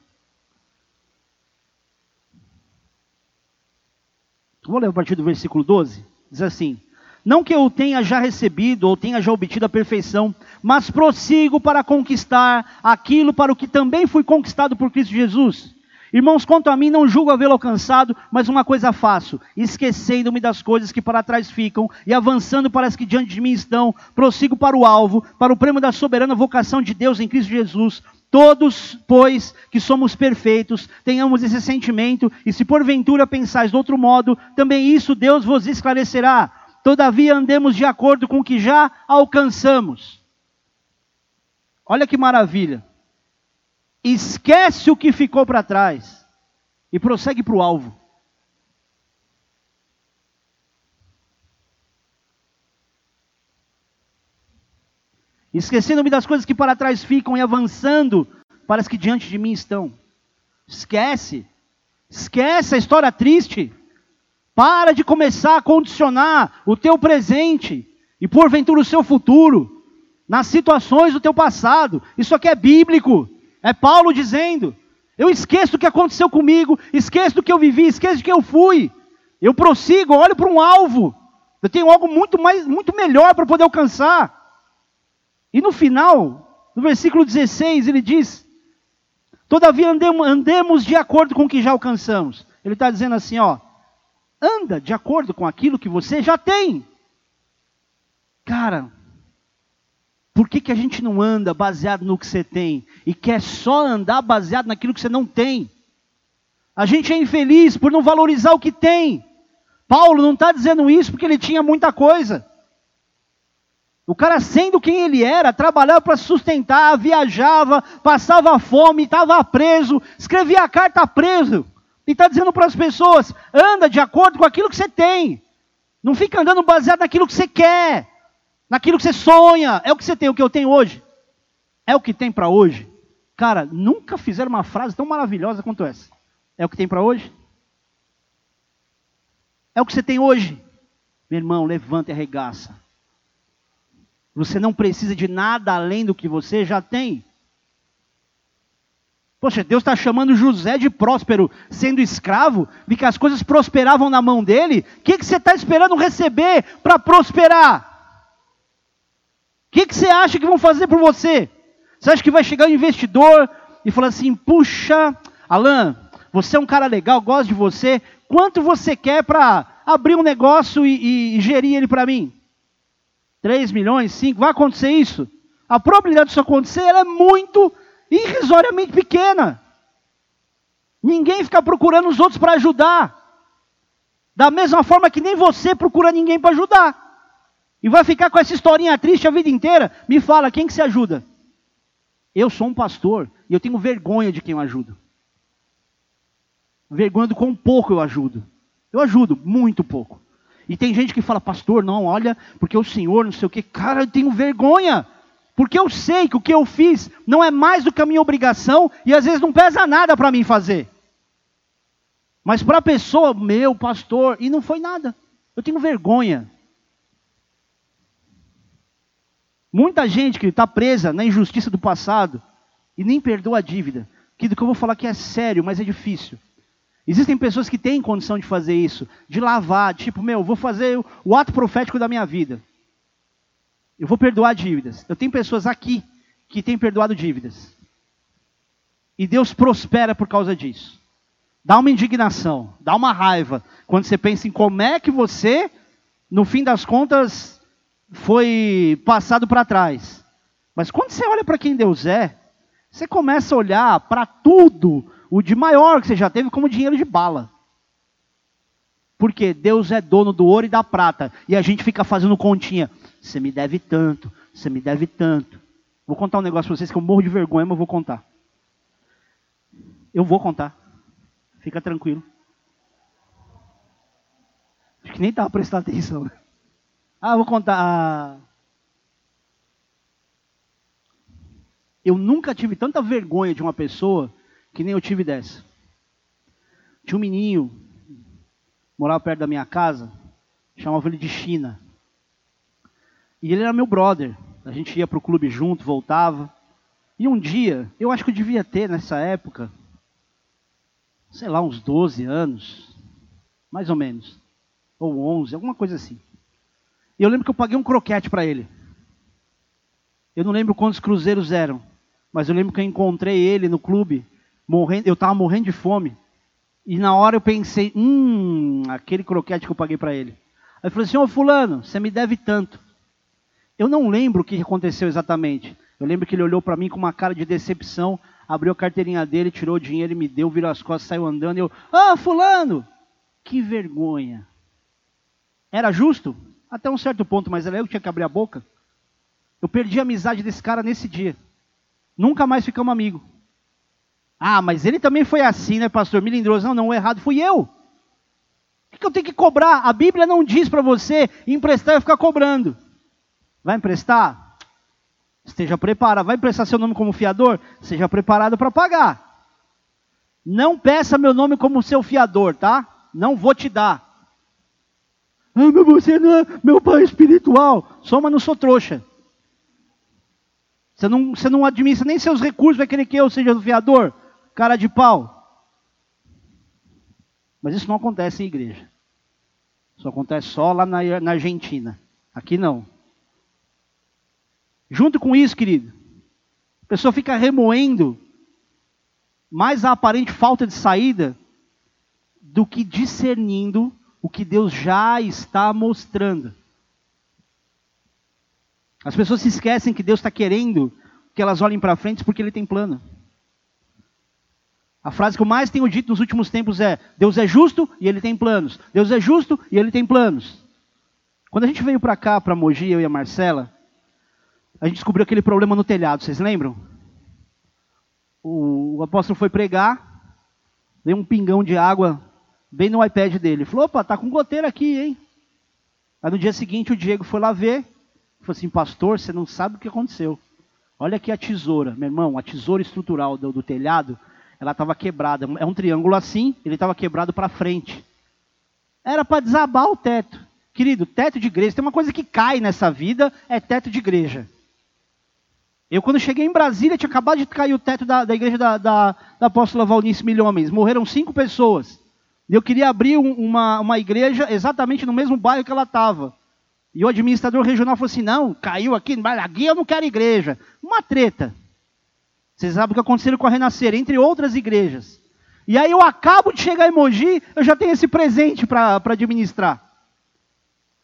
Vou ler a partir do versículo 12. Diz assim: Não que eu tenha já recebido ou tenha já obtido a perfeição, mas prossigo para conquistar aquilo para o que também fui conquistado por Cristo Jesus. Irmãos, quanto a mim, não julgo havê-lo alcançado, mas uma coisa faço, esquecendo-me das coisas que para trás ficam e avançando para as que diante de mim estão, prossigo para o alvo, para o prêmio da soberana vocação de Deus em Cristo Jesus. Todos, pois, que somos perfeitos, tenhamos esse sentimento, e se porventura pensais de outro modo, também isso Deus vos esclarecerá. Todavia andemos de acordo com o que já alcançamos. Olha que maravilha esquece o que ficou para trás e prossegue para o alvo. Esquecendo-me das coisas que para trás ficam e avançando para as que diante de mim estão. Esquece. Esquece a história triste. Para de começar a condicionar o teu presente e porventura o seu futuro nas situações do teu passado. Isso aqui é bíblico. É Paulo dizendo: eu esqueço o que aconteceu comigo, esqueço do que eu vivi, esqueço do que eu fui. Eu prossigo, olho para um alvo. Eu tenho algo muito mais, muito melhor para poder alcançar. E no final, no versículo 16, ele diz: Todavia andemos de acordo com o que já alcançamos. Ele está dizendo assim, ó, anda de acordo com aquilo que você já tem. Cara, por que, que a gente não anda baseado no que você tem e quer só andar baseado naquilo que você não tem? A gente é infeliz por não valorizar o que tem. Paulo não está dizendo isso porque ele tinha muita coisa. O cara, sendo quem ele era, trabalhava para sustentar, viajava, passava fome, estava preso, escrevia a carta preso. E está dizendo para as pessoas: anda de acordo com aquilo que você tem. Não fica andando baseado naquilo que você quer naquilo que você sonha. É o que você tem, o que eu tenho hoje. É o que tem para hoje. Cara, nunca fizeram uma frase tão maravilhosa quanto essa. É o que tem para hoje? É o que você tem hoje. Meu irmão, levanta e arregaça. Você não precisa de nada além do que você já tem. Poxa, Deus está chamando José de próspero, sendo escravo, de que as coisas prosperavam na mão dele. O que, que você está esperando receber para prosperar? que, que você acha que vão fazer por você? Você acha que vai chegar um investidor e falar assim: puxa, Alan, você é um cara legal, gosto de você, quanto você quer para abrir um negócio e, e, e gerir ele para mim? 3 milhões, 5, vai acontecer isso? A probabilidade disso acontecer é muito irrisoriamente pequena. Ninguém fica procurando os outros para ajudar. Da mesma forma que nem você procura ninguém para ajudar. E vai ficar com essa historinha triste a vida inteira? Me fala, quem que se ajuda? Eu sou um pastor e eu tenho vergonha de quem eu ajudo. Vergonha do quão pouco eu ajudo. Eu ajudo, muito pouco. E tem gente que fala, pastor, não, olha, porque o senhor, não sei o que. Cara, eu tenho vergonha. Porque eu sei que o que eu fiz não é mais do que a minha obrigação e às vezes não pesa nada para mim fazer. Mas para a pessoa, meu pastor, e não foi nada. Eu tenho vergonha. Muita gente que está presa na injustiça do passado e nem perdoa a dívida. Que do que eu vou falar aqui é sério, mas é difícil. Existem pessoas que têm condição de fazer isso, de lavar, tipo, meu, vou fazer o ato profético da minha vida. Eu vou perdoar dívidas. Eu tenho pessoas aqui que têm perdoado dívidas. E Deus prospera por causa disso. Dá uma indignação, dá uma raiva, quando você pensa em como é que você, no fim das contas, foi passado para trás. Mas quando você olha para quem Deus é, você começa a olhar para tudo, o de maior que você já teve, como dinheiro de bala. Porque Deus é dono do ouro e da prata. E a gente fica fazendo continha. Você me deve tanto, você me deve tanto. Vou contar um negócio para vocês que eu morro de vergonha, mas vou contar. Eu vou contar. Fica tranquilo. Acho que nem estava prestando atenção. Ah, vou contar. Ah, Eu nunca tive tanta vergonha de uma pessoa que nem eu tive dessa. Tinha um menino, morava perto da minha casa, chamava ele de China. E ele era meu brother. A gente ia para o clube junto, voltava. E um dia, eu acho que eu devia ter nessa época, sei lá, uns 12 anos, mais ou menos, ou 11, alguma coisa assim. E eu lembro que eu paguei um croquete para ele. Eu não lembro quantos cruzeiros eram, mas eu lembro que eu encontrei ele no clube, morrendo, eu estava morrendo de fome. E na hora eu pensei, hum, aquele croquete que eu paguei para ele. Aí eu falei assim, ô fulano, você me deve tanto. Eu não lembro o que aconteceu exatamente. Eu lembro que ele olhou para mim com uma cara de decepção, abriu a carteirinha dele, tirou o dinheiro e me deu, virou as costas, saiu andando. E eu, ah, fulano, que vergonha. Era justo? Até um certo ponto, mas era eu que tinha que abrir a boca. Eu perdi a amizade desse cara nesse dia. Nunca mais ficamos amigos. Ah, mas ele também foi assim, né, pastor? Milindroso. Não, não, o errado fui eu. O que eu tenho que cobrar? A Bíblia não diz para você emprestar e ficar cobrando. Vai emprestar? Esteja preparado. Vai emprestar seu nome como fiador? Seja preparado para pagar. Não peça meu nome como seu fiador, tá? Não vou te dar. Ah, mas você não é meu pai espiritual. Soma, não sou trouxa. Você não, você não administra nem seus recursos, vai querer que eu seja o fiador? Cara de pau. Mas isso não acontece em igreja. Isso acontece só lá na, na Argentina. Aqui não. Junto com isso, querido, a pessoa fica remoendo mais a aparente falta de saída do que discernindo o que Deus já está mostrando. As pessoas se esquecem que Deus está querendo que elas olhem para frente porque Ele tem plano. A frase que eu mais tenho dito nos últimos tempos é: Deus é justo e Ele tem planos. Deus é justo e Ele tem planos. Quando a gente veio para cá, para Mogi, eu e a Marcela, a gente descobriu aquele problema no telhado, vocês lembram? O, o apóstolo foi pregar, veio um pingão de água bem no iPad dele. Falou: opa, tá com goteira aqui, hein? Aí no dia seguinte o Diego foi lá ver, falou assim: pastor, você não sabe o que aconteceu. Olha aqui a tesoura, meu irmão, a tesoura estrutural do, do telhado ela estava quebrada. É um triângulo assim, ele estava quebrado para frente. Era para desabar o teto. Querido, teto de igreja, tem uma coisa que cai nessa vida, é teto de igreja. Eu, quando cheguei em Brasília, tinha acabado de cair o teto da, da igreja da, da, da apóstola Valnice Milhomens. Morreram cinco pessoas. Eu queria abrir um, uma, uma igreja exatamente no mesmo bairro que ela estava. E o administrador regional falou assim: não, caiu aqui, aqui eu não quero igreja. Uma treta. Vocês sabem o que aconteceu com a Renascer, entre outras igrejas. E aí eu acabo de chegar em Mogi, eu já tenho esse presente para administrar.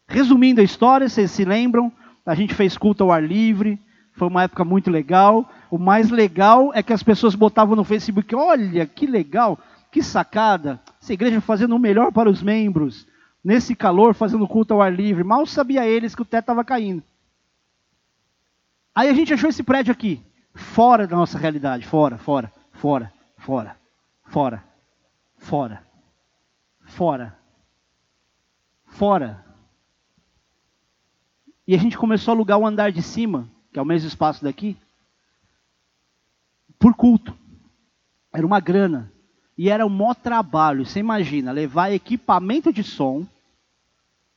Resumindo a história, vocês se lembram? A gente fez culto ao ar livre, foi uma época muito legal. O mais legal é que as pessoas botavam no Facebook: olha que legal, que sacada, essa igreja fazendo o melhor para os membros, nesse calor, fazendo culto ao ar livre. Mal sabia eles que o teto estava caindo. Aí a gente achou esse prédio aqui fora da nossa realidade, fora, fora, fora, fora, fora, fora, fora, fora. E a gente começou a alugar o andar de cima, que é o mesmo espaço daqui, por culto. Era uma grana. E era um maior trabalho, você imagina, levar equipamento de som,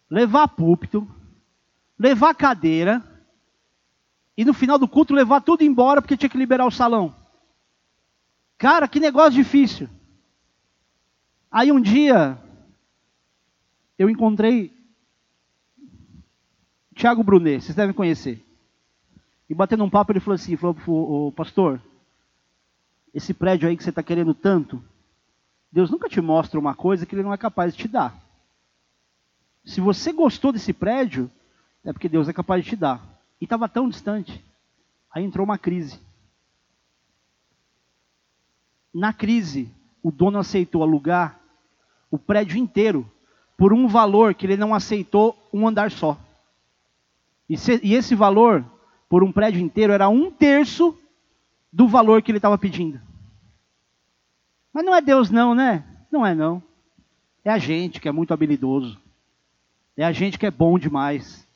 levar púlpito, levar cadeira, e no final do culto levar tudo embora porque tinha que liberar o salão. Cara, que negócio difícil. Aí um dia eu encontrei Tiago Brunet, vocês devem conhecer. E batendo um papo, ele falou assim: falou, o pastor, esse prédio aí que você está querendo tanto, Deus nunca te mostra uma coisa que Ele não é capaz de te dar. Se você gostou desse prédio, é porque Deus é capaz de te dar. E estava tão distante. Aí entrou uma crise. Na crise, o dono aceitou alugar o prédio inteiro por um valor que ele não aceitou um andar só. E, se, e esse valor, por um prédio inteiro, era um terço do valor que ele estava pedindo. Mas não é Deus, não, né? Não é, não. É a gente que é muito habilidoso. É a gente que é bom demais.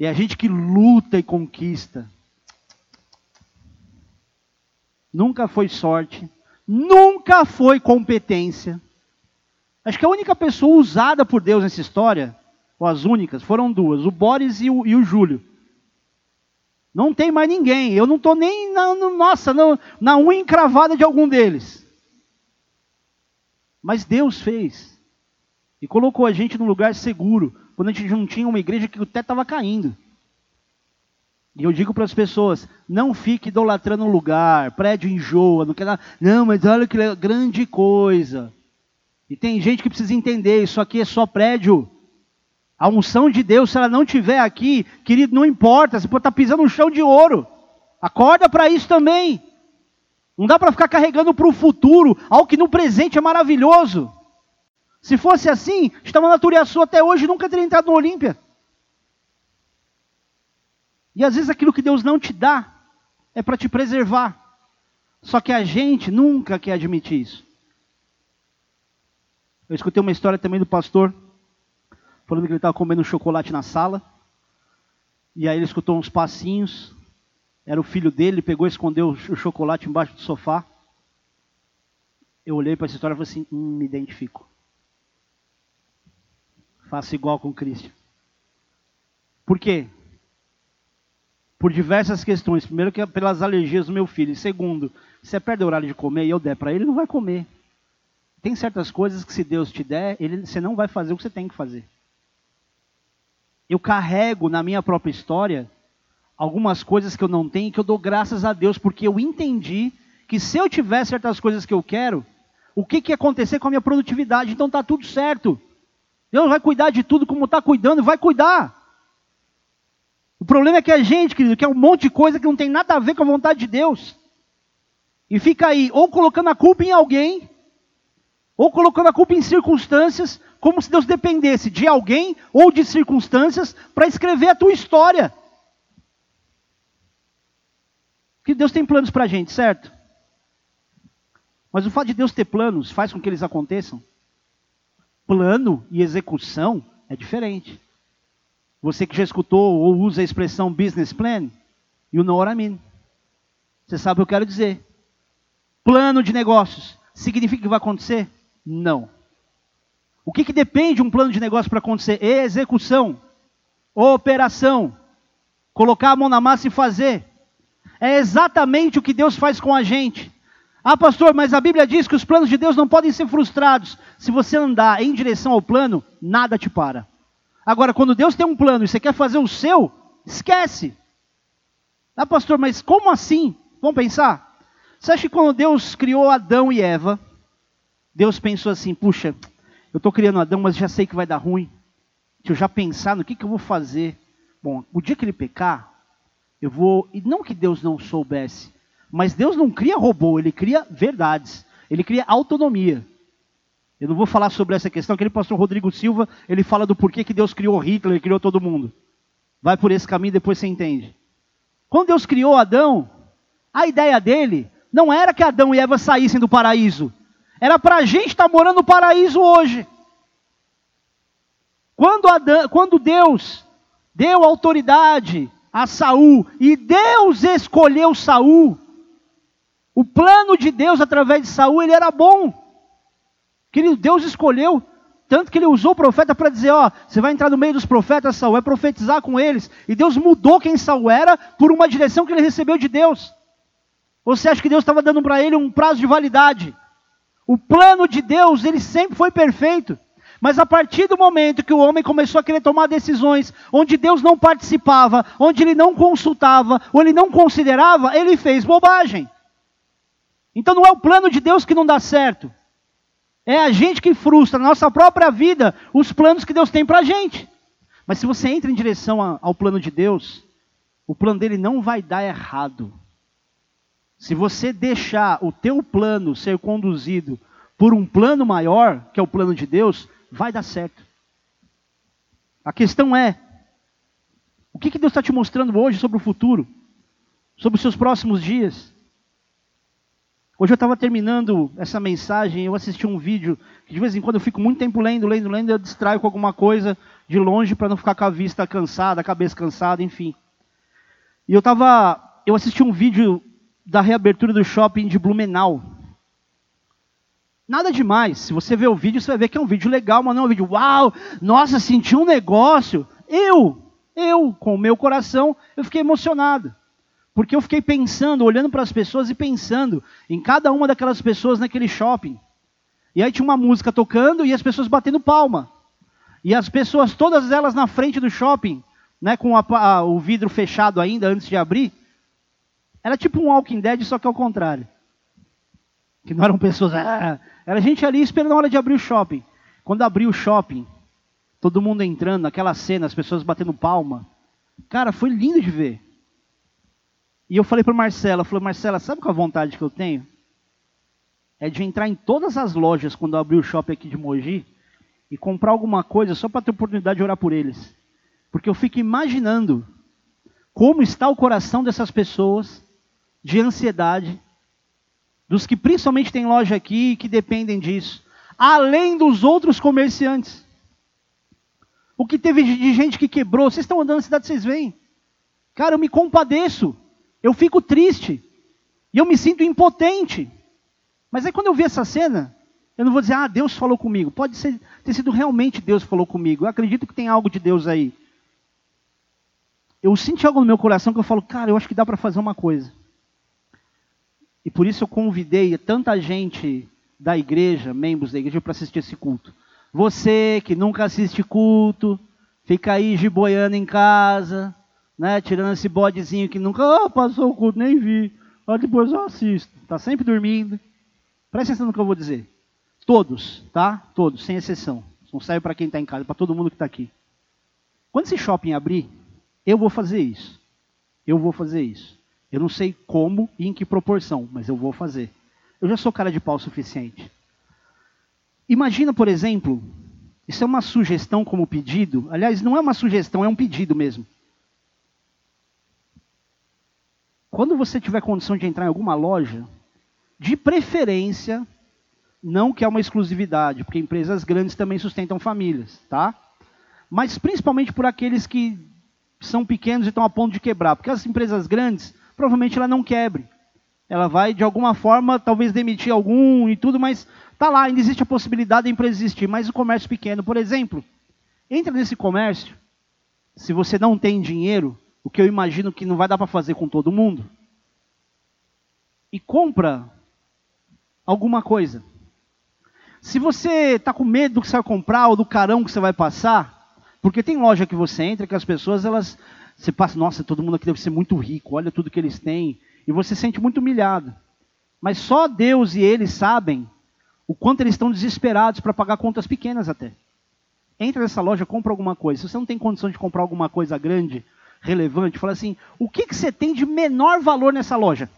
É a gente que luta e conquista. nunca foi sorte, nunca foi competência. Acho que a única pessoa usada por Deus nessa história, ou as únicas, foram duas: o Boris e o, e o Júlio. Não tem mais ninguém. Eu não estou nem na, no, nossa, na, unha encravada de algum deles. Mas Deus fez. E colocou a gente num lugar seguro. Quando a gente não tinha uma igreja que o teto estava caindo. E eu digo para as pessoas: não fique idolatrando um lugar, prédio enjoa, não quer nada. Não, mas olha que grande coisa. E tem gente que precisa entender: isso aqui é só prédio. A unção de Deus, se ela não tiver aqui, querido, não importa, você pode estar pisando no chão de ouro. Acorda para isso também. Não dá para ficar carregando para o futuro algo que no presente é maravilhoso. Se fosse assim, estava na Turiaçu até hoje nunca teria entrado no Olímpia. E às vezes aquilo que Deus não te dá é para te preservar. Só que a gente nunca quer admitir isso. Eu escutei uma história também do pastor falando que ele estava comendo chocolate na sala. E aí ele escutou uns passinhos. Era o filho dele, ele pegou e escondeu o chocolate embaixo do sofá. Eu olhei para essa história e falei assim: hum, me identifico. Faço igual com o Cristian. Por quê? Por diversas questões. Primeiro, que é pelas alergias do meu filho. Segundo, se perde o horário de comer e eu der para ele, ele não vai comer. Tem certas coisas que se Deus te der, ele, você não vai fazer o que você tem que fazer eu carrego na minha própria história algumas coisas que eu não tenho que eu dou graças a Deus, porque eu entendi que se eu tivesse certas coisas que eu quero, o que, que ia acontecer com a minha produtividade? Então está tudo certo. Deus vai cuidar de tudo como está cuidando, vai cuidar. O problema é que a gente, querido, quer um monte de coisa que não tem nada a ver com a vontade de Deus. E fica aí, ou colocando a culpa em alguém, ou colocando a culpa em circunstâncias, como se Deus dependesse de alguém ou de circunstâncias para escrever a tua história. Que Deus tem planos para a gente, certo? Mas o fato de Deus ter planos faz com que eles aconteçam. Plano e execução é diferente. Você que já escutou ou usa a expressão business plan, you know what I mean. Você sabe o que eu quero dizer. Plano de negócios significa que vai acontecer? Não. O que, que depende de um plano de negócio para acontecer? Execução, operação, colocar a mão na massa e fazer. É exatamente o que Deus faz com a gente. Ah, pastor, mas a Bíblia diz que os planos de Deus não podem ser frustrados. Se você andar em direção ao plano, nada te para. Agora, quando Deus tem um plano e você quer fazer o seu, esquece. Ah, pastor, mas como assim? Vamos pensar? Você acha que quando Deus criou Adão e Eva, Deus pensou assim: puxa, eu estou criando Adão, mas já sei que vai dar ruim. Se eu já pensar no que, que eu vou fazer. Bom, o dia que ele pecar, eu vou. E não que Deus não soubesse, mas Deus não cria robô, ele cria verdades. Ele cria autonomia. Eu não vou falar sobre essa questão, aquele pastor Rodrigo Silva, ele fala do porquê que Deus criou Hitler, criou todo mundo. Vai por esse caminho, depois você entende. Quando Deus criou Adão, a ideia dele não era que Adão e Eva saíssem do paraíso. Era para a gente estar tá morando no paraíso hoje. Quando, Adão, quando Deus deu autoridade a Saul e Deus escolheu Saul, o plano de Deus através de Saul ele era bom. Querido, Deus escolheu tanto que ele usou o profeta para dizer, ó, você vai entrar no meio dos profetas, Saul, vai profetizar com eles. E Deus mudou quem Saul era por uma direção que ele recebeu de Deus. Você acha que Deus estava dando para ele um prazo de validade? O plano de Deus, ele sempre foi perfeito. Mas a partir do momento que o homem começou a querer tomar decisões onde Deus não participava, onde ele não consultava, ou ele não considerava, ele fez bobagem. Então não é o plano de Deus que não dá certo. É a gente que frustra na nossa própria vida os planos que Deus tem para a gente. Mas se você entra em direção ao plano de Deus, o plano dele não vai dar errado. Se você deixar o teu plano ser conduzido por um plano maior, que é o plano de Deus, vai dar certo. A questão é, o que, que Deus está te mostrando hoje sobre o futuro? Sobre os seus próximos dias? Hoje eu estava terminando essa mensagem, eu assisti um vídeo, que de vez em quando eu fico muito tempo lendo, lendo, lendo, eu distraio com alguma coisa de longe para não ficar com a vista cansada, a cabeça cansada, enfim. E eu estava, eu assisti um vídeo da reabertura do shopping de Blumenau. Nada demais. Se você ver o vídeo, você vai ver que é um vídeo legal, mas não é um vídeo, uau, nossa, senti um negócio. Eu, eu, com o meu coração, eu fiquei emocionado. Porque eu fiquei pensando, olhando para as pessoas e pensando em cada uma daquelas pessoas naquele shopping. E aí tinha uma música tocando e as pessoas batendo palma. E as pessoas, todas elas na frente do shopping, né, com a, a, o vidro fechado ainda antes de abrir. Era tipo um Walking Dead, só que ao contrário. Que não eram pessoas. Ah, era gente ali esperando a hora de abrir o shopping. Quando abriu o shopping, todo mundo entrando, naquela cena, as pessoas batendo palma. Cara, foi lindo de ver. E eu falei para Marcela, falei, Marcela, sabe qual a vontade que eu tenho? É de entrar em todas as lojas quando abrir o shopping aqui de Mogi e comprar alguma coisa só para ter oportunidade de orar por eles. Porque eu fico imaginando como está o coração dessas pessoas de ansiedade, dos que principalmente têm loja aqui e que dependem disso, além dos outros comerciantes. O que teve de gente que quebrou, vocês estão andando na cidade, vocês veem. Cara, eu me compadeço, eu fico triste, e eu me sinto impotente. Mas aí quando eu vi essa cena, eu não vou dizer, ah, Deus falou comigo. Pode ser, ter sido realmente Deus falou comigo. Eu acredito que tem algo de Deus aí. Eu senti algo no meu coração que eu falo, cara, eu acho que dá para fazer uma coisa. E por isso eu convidei tanta gente da igreja, membros da igreja, para assistir esse culto. Você que nunca assiste culto, fica aí giboiando em casa, né, tirando esse bodezinho que nunca oh, passou o culto, nem vi. Ah, depois eu assisto. Está sempre dormindo. Presta atenção no que eu vou dizer. Todos, tá? Todos, sem exceção. Não serve para quem está em casa, para todo mundo que está aqui. Quando esse shopping abrir, eu vou fazer isso. Eu vou fazer isso. Eu não sei como e em que proporção, mas eu vou fazer. Eu já sou cara de pau o suficiente. Imagina, por exemplo, isso é uma sugestão como pedido. Aliás, não é uma sugestão, é um pedido mesmo. Quando você tiver condição de entrar em alguma loja, de preferência, não que é uma exclusividade, porque empresas grandes também sustentam famílias, tá? Mas principalmente por aqueles que são pequenos e estão a ponto de quebrar, porque as empresas grandes, provavelmente ela não quebre. Ela vai de alguma forma talvez demitir algum e tudo, mas tá lá, ainda existe a possibilidade da empresa existir, mas o comércio pequeno, por exemplo, entra nesse comércio, se você não tem dinheiro, o que eu imagino que não vai dar para fazer com todo mundo, e compra alguma coisa. Se você está com medo do que você vai comprar ou do carão que você vai passar, porque tem loja que você entra que as pessoas elas você passa, nossa, todo mundo aqui deve ser muito rico, olha tudo que eles têm, e você se sente muito humilhado. Mas só Deus e eles sabem o quanto eles estão desesperados para pagar contas pequenas até. Entra nessa loja, compra alguma coisa. Se você não tem condição de comprar alguma coisa grande, relevante, fala assim: o que, que você tem de menor valor nessa loja?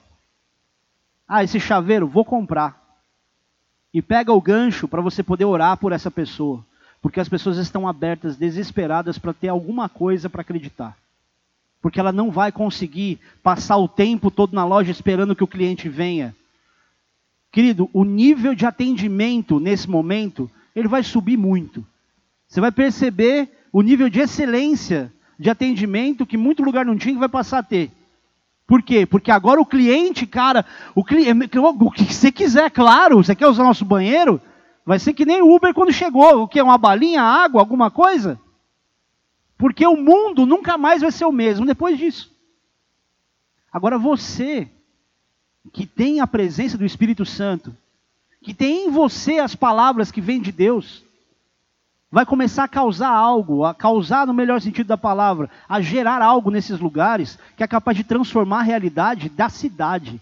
Ah, esse chaveiro, vou comprar. E pega o gancho para você poder orar por essa pessoa. Porque as pessoas estão abertas, desesperadas para ter alguma coisa para acreditar. Porque ela não vai conseguir passar o tempo todo na loja esperando que o cliente venha. Querido, o nível de atendimento nesse momento, ele vai subir muito. Você vai perceber o nível de excelência de atendimento que muito lugar não tinha que vai passar a ter. Por quê? Porque agora o cliente, cara, o, cliente, o que você quiser, claro, você quer usar nosso banheiro, vai ser que nem o Uber quando chegou. O que? Uma balinha, água, alguma coisa? Porque o mundo nunca mais vai ser o mesmo depois disso. Agora você, que tem a presença do Espírito Santo, que tem em você as palavras que vêm de Deus, vai começar a causar algo, a causar no melhor sentido da palavra, a gerar algo nesses lugares que é capaz de transformar a realidade da cidade.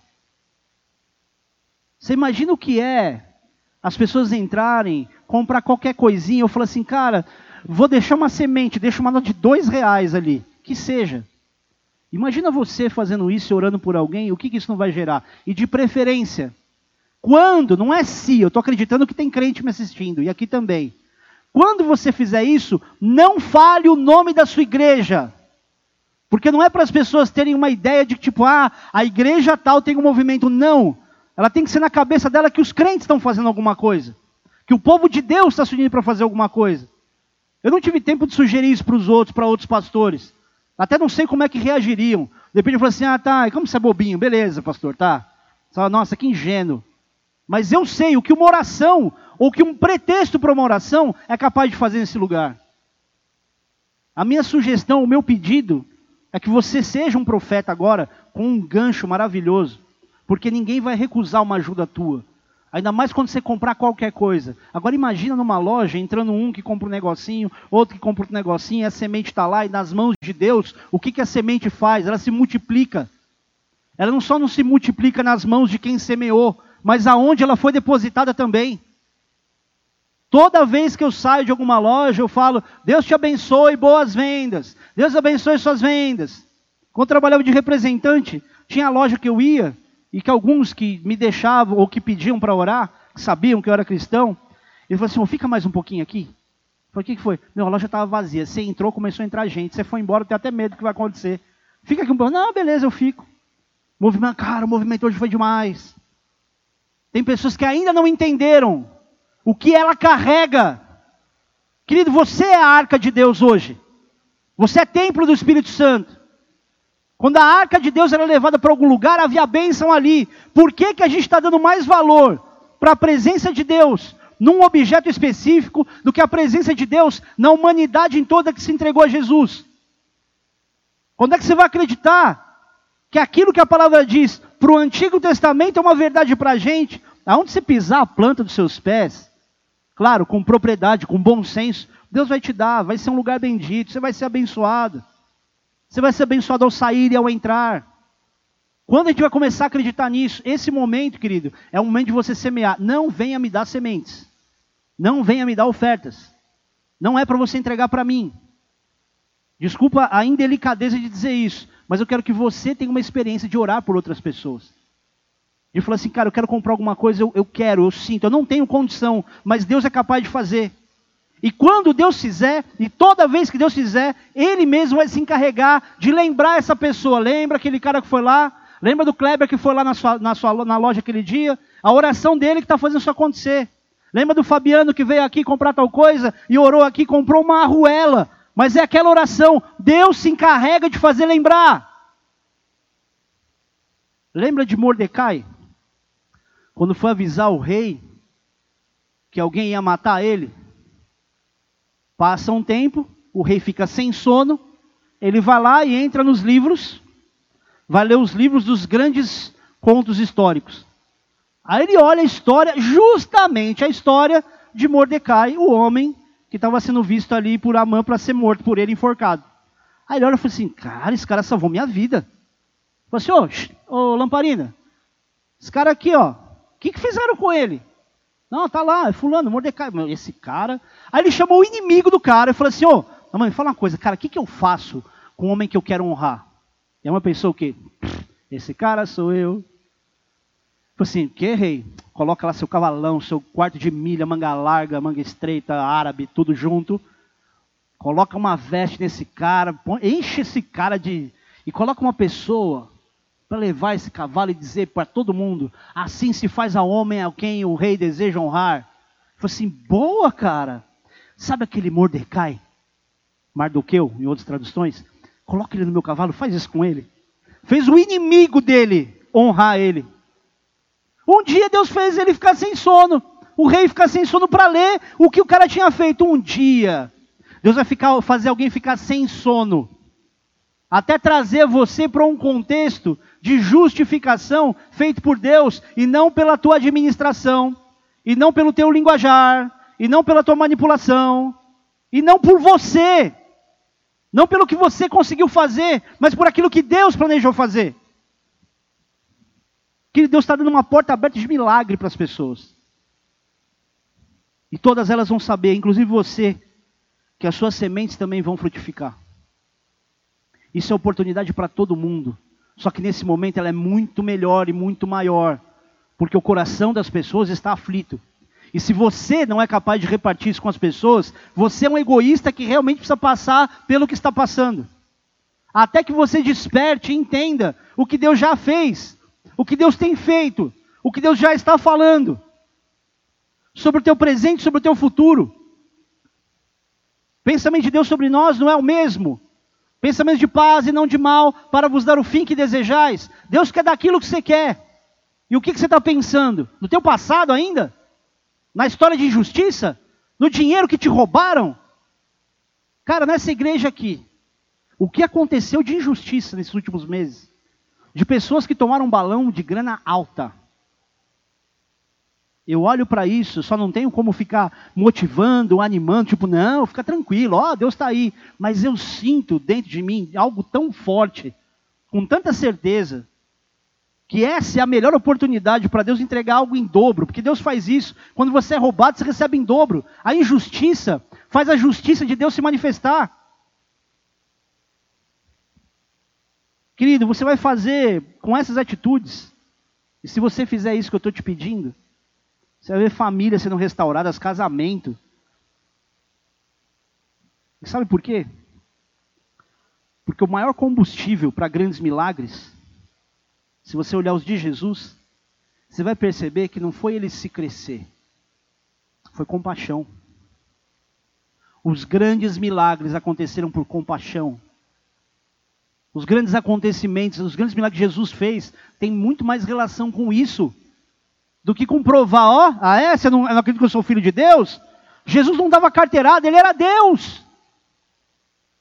Você imagina o que é as pessoas entrarem, comprar qualquer coisinha, eu falo assim, cara, vou deixar uma semente, deixa uma nota de dois reais ali, que seja. Imagina você fazendo isso e orando por alguém, o que, que isso não vai gerar? E de preferência, quando, não é se, eu estou acreditando que tem crente me assistindo, e aqui também. Quando você fizer isso, não fale o nome da sua igreja. Porque não é para as pessoas terem uma ideia de tipo, ah, a igreja tal tem um movimento. Não. Ela tem que ser na cabeça dela que os crentes estão fazendo alguma coisa. Que o povo de Deus está se unindo para fazer alguma coisa. Eu não tive tempo de sugerir isso para os outros, para outros pastores. Até não sei como é que reagiriam. De repente eu falo assim, ah tá, como você é bobinho, beleza, pastor, tá. Fala, nossa, que ingênuo. Mas eu sei o que uma oração, ou que um pretexto para uma oração é capaz de fazer nesse lugar. A minha sugestão, o meu pedido, é que você seja um profeta agora com um gancho maravilhoso, porque ninguém vai recusar uma ajuda tua. Ainda mais quando você comprar qualquer coisa. Agora imagina numa loja, entrando um que compra um negocinho, outro que compra outro negocinho, a semente está lá, e nas mãos de Deus, o que, que a semente faz? Ela se multiplica. Ela não só não se multiplica nas mãos de quem semeou, mas aonde ela foi depositada também. Toda vez que eu saio de alguma loja, eu falo: Deus te abençoe, boas vendas. Deus abençoe suas vendas. Quando eu trabalhava de representante, tinha loja que eu ia, e que alguns que me deixavam ou que pediam para orar, que sabiam que eu era cristão, ele falou assim: oh, fica mais um pouquinho aqui. Eu falei: o que, que foi? Meu, a loja estava vazia. Você entrou, começou a entrar gente. Você foi embora, eu tenho até medo do que vai acontecer. Fica aqui um pouco. Não, beleza, eu fico. Movimento, cara, o movimento hoje foi demais. Tem pessoas que ainda não entenderam o que ela carrega. Querido, você é a arca de Deus hoje. Você é templo do Espírito Santo. Quando a arca de Deus era levada para algum lugar, havia bênção ali. Por que, que a gente está dando mais valor para a presença de Deus num objeto específico do que a presença de Deus na humanidade em toda que se entregou a Jesus? Quando é que você vai acreditar que aquilo que a palavra diz para o Antigo Testamento é uma verdade para a gente? Aonde você pisar a planta dos seus pés, claro, com propriedade, com bom senso, Deus vai te dar, vai ser um lugar bendito, você vai ser abençoado. Você vai ser abençoado ao sair e ao entrar. Quando a gente vai começar a acreditar nisso? Esse momento, querido, é o momento de você semear. Não venha me dar sementes. Não venha me dar ofertas. Não é para você entregar para mim. Desculpa a indelicadeza de dizer isso, mas eu quero que você tenha uma experiência de orar por outras pessoas. E falar assim, cara, eu quero comprar alguma coisa, eu, eu quero, eu sinto, eu não tenho condição, mas Deus é capaz de fazer. E quando Deus fizer, e toda vez que Deus fizer, Ele mesmo vai se encarregar de lembrar essa pessoa. Lembra aquele cara que foi lá? Lembra do Kleber que foi lá na, sua, na, sua, na loja aquele dia? A oração dele que está fazendo isso acontecer. Lembra do Fabiano que veio aqui comprar tal coisa e orou aqui, comprou uma arruela. Mas é aquela oração. Deus se encarrega de fazer lembrar. Lembra de Mordecai? Quando foi avisar o rei que alguém ia matar ele? Passa um tempo, o rei fica sem sono, ele vai lá e entra nos livros, vai ler os livros dos grandes contos históricos. Aí ele olha a história, justamente a história de Mordecai, o homem que estava sendo visto ali por Amã para ser morto por ele enforcado. Aí ele olha e fala assim: Cara, esse cara salvou minha vida. Falei assim: Ô, ô Lamparina, esse cara aqui, ó, o que, que fizeram com ele? Não, tá lá, é fulano, Mordecai. Esse cara. Aí ele chamou o inimigo do cara e falou assim: Ô, oh, mãe, fala uma coisa, cara, o que, que eu faço com o homem que eu quero honrar? E a mãe pensou o quê? Esse cara sou eu. Falei assim: que rei? Coloca lá seu cavalão, seu quarto de milha, manga larga, manga estreita, árabe, tudo junto. Coloca uma veste nesse cara, enche esse cara de. E coloca uma pessoa para levar esse cavalo e dizer para todo mundo: assim se faz a homem a quem o rei deseja honrar. Falei assim: boa, cara. Sabe aquele Mordecai? Mardoqueu, em outras traduções? Coloca ele no meu cavalo, faz isso com ele. Fez o inimigo dele honrar ele. Um dia Deus fez ele ficar sem sono. O rei ficar sem sono para ler o que o cara tinha feito. Um dia, Deus vai ficar, fazer alguém ficar sem sono. Até trazer você para um contexto de justificação feito por Deus e não pela tua administração, e não pelo teu linguajar, e não pela tua manipulação, e não por você, não pelo que você conseguiu fazer, mas por aquilo que Deus planejou fazer. Que Deus está dando uma porta aberta de milagre para as pessoas. E todas elas vão saber, inclusive você, que as suas sementes também vão frutificar. Isso é oportunidade para todo mundo. Só que nesse momento ela é muito melhor e muito maior, porque o coração das pessoas está aflito. E se você não é capaz de repartir isso com as pessoas, você é um egoísta que realmente precisa passar pelo que está passando. Até que você desperte e entenda o que Deus já fez, o que Deus tem feito, o que Deus já está falando sobre o teu presente, sobre o teu futuro. Pensamento de Deus sobre nós não é o mesmo Pensamentos de paz e não de mal, para vos dar o fim que desejais. Deus quer dar aquilo que você quer. E o que você está pensando? No teu passado ainda? Na história de injustiça? No dinheiro que te roubaram? Cara, nessa igreja aqui, o que aconteceu de injustiça nesses últimos meses? De pessoas que tomaram um balão de grana alta eu olho para isso, só não tenho como ficar motivando, animando, tipo, não, fica tranquilo, ó, Deus está aí. Mas eu sinto dentro de mim algo tão forte, com tanta certeza, que essa é a melhor oportunidade para Deus entregar algo em dobro, porque Deus faz isso. Quando você é roubado, você recebe em dobro. A injustiça faz a justiça de Deus se manifestar. Querido, você vai fazer com essas atitudes, e se você fizer isso que eu estou te pedindo, você vai ver famílias sendo restauradas, casamento. E sabe por quê? Porque o maior combustível para grandes milagres, se você olhar os de Jesus, você vai perceber que não foi ele se crescer, foi compaixão. Os grandes milagres aconteceram por compaixão. Os grandes acontecimentos, os grandes milagres que Jesus fez, têm muito mais relação com isso do que comprovar, ó, ah é, você não, não acredita que eu sou filho de Deus? Jesus não dava carteirada, ele era Deus.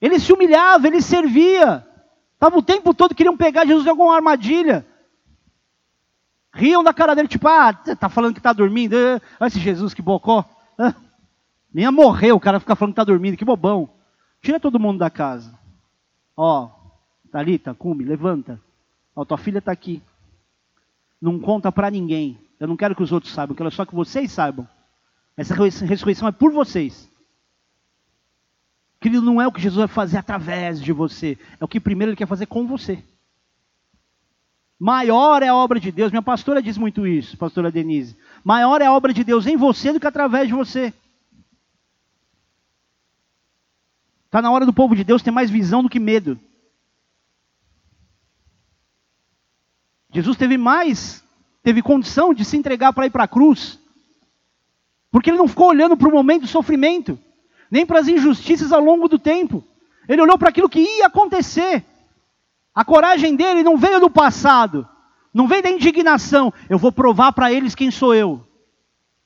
Ele se humilhava, ele servia. Estava o tempo todo queriam pegar Jesus em alguma armadilha. Riam da cara dele, tipo, ah, tá falando que está dormindo. Ah, olha esse Jesus que bocó. Nem ia morrer o cara ficar falando que está dormindo, que bobão. Tira todo mundo da casa. Ó, Thalita, cume, levanta. Ó, tua filha está aqui. Não conta para ninguém. Eu não quero que os outros saibam, quero só que vocês saibam. Essa ressurreição é por vocês. Querido, não é o que Jesus vai fazer através de você, é o que primeiro ele quer fazer com você. Maior é a obra de Deus, minha pastora diz muito isso, pastora Denise. Maior é a obra de Deus em você do que através de você. Está na hora do povo de Deus ter mais visão do que medo. Jesus teve mais teve condição de se entregar para ir para a cruz. Porque ele não ficou olhando para o momento do sofrimento, nem para as injustiças ao longo do tempo. Ele olhou para aquilo que ia acontecer. A coragem dele não veio do passado, não veio da indignação. Eu vou provar para eles quem sou eu.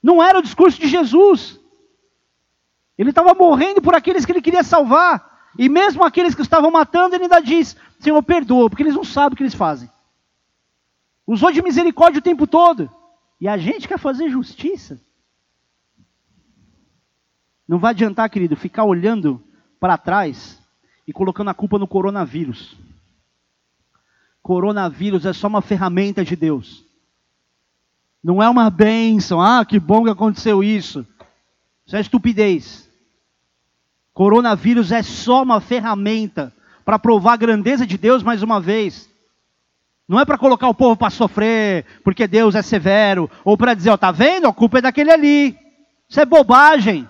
Não era o discurso de Jesus. Ele estava morrendo por aqueles que ele queria salvar. E mesmo aqueles que estavam matando, ele ainda diz: Senhor, perdoa, porque eles não sabem o que eles fazem. Usou de misericórdia o tempo todo. E a gente quer fazer justiça. Não vai adiantar, querido, ficar olhando para trás e colocando a culpa no coronavírus. Coronavírus é só uma ferramenta de Deus. Não é uma bênção. Ah, que bom que aconteceu isso. Isso é estupidez. Coronavírus é só uma ferramenta para provar a grandeza de Deus mais uma vez. Não é para colocar o povo para sofrer, porque Deus é severo, ou para dizer, ó, tá vendo? A culpa é daquele ali. Isso é bobagem.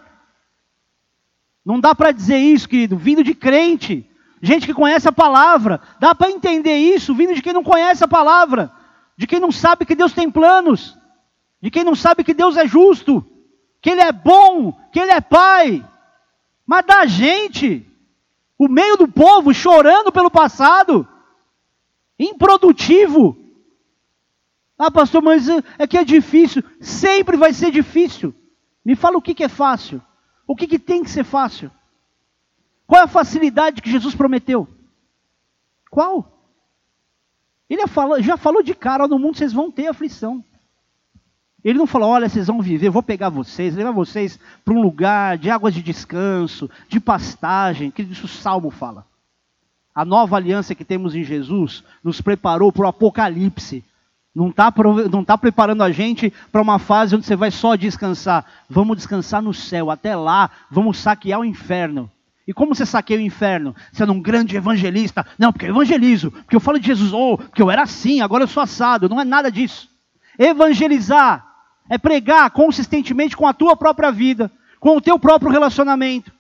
Não dá para dizer isso, querido, vindo de crente, gente que conhece a palavra. Dá para entender isso vindo de quem não conhece a palavra, de quem não sabe que Deus tem planos, de quem não sabe que Deus é justo, que Ele é bom, que Ele é Pai. Mas da gente, o meio do povo chorando pelo passado, improdutivo. Ah, pastor, mas é que é difícil. Sempre vai ser difícil. Me fala o que, que é fácil. O que, que tem que ser fácil? Qual é a facilidade que Jesus prometeu? Qual? Ele já falou de cara, no mundo vocês vão ter aflição. Ele não falou, olha, vocês vão viver, vou pegar vocês, levar vocês para um lugar de águas de descanso, de pastagem, que isso o Salmo fala. A nova aliança que temos em Jesus nos preparou para o apocalipse. Não está tá preparando a gente para uma fase onde você vai só descansar. Vamos descansar no céu. Até lá, vamos saquear o inferno. E como você saqueia o inferno? Sendo um grande evangelista. Não, porque eu evangelizo. Porque eu falo de Jesus. Ou oh, porque eu era assim, agora eu sou assado. Não é nada disso. Evangelizar é pregar consistentemente com a tua própria vida, com o teu próprio relacionamento.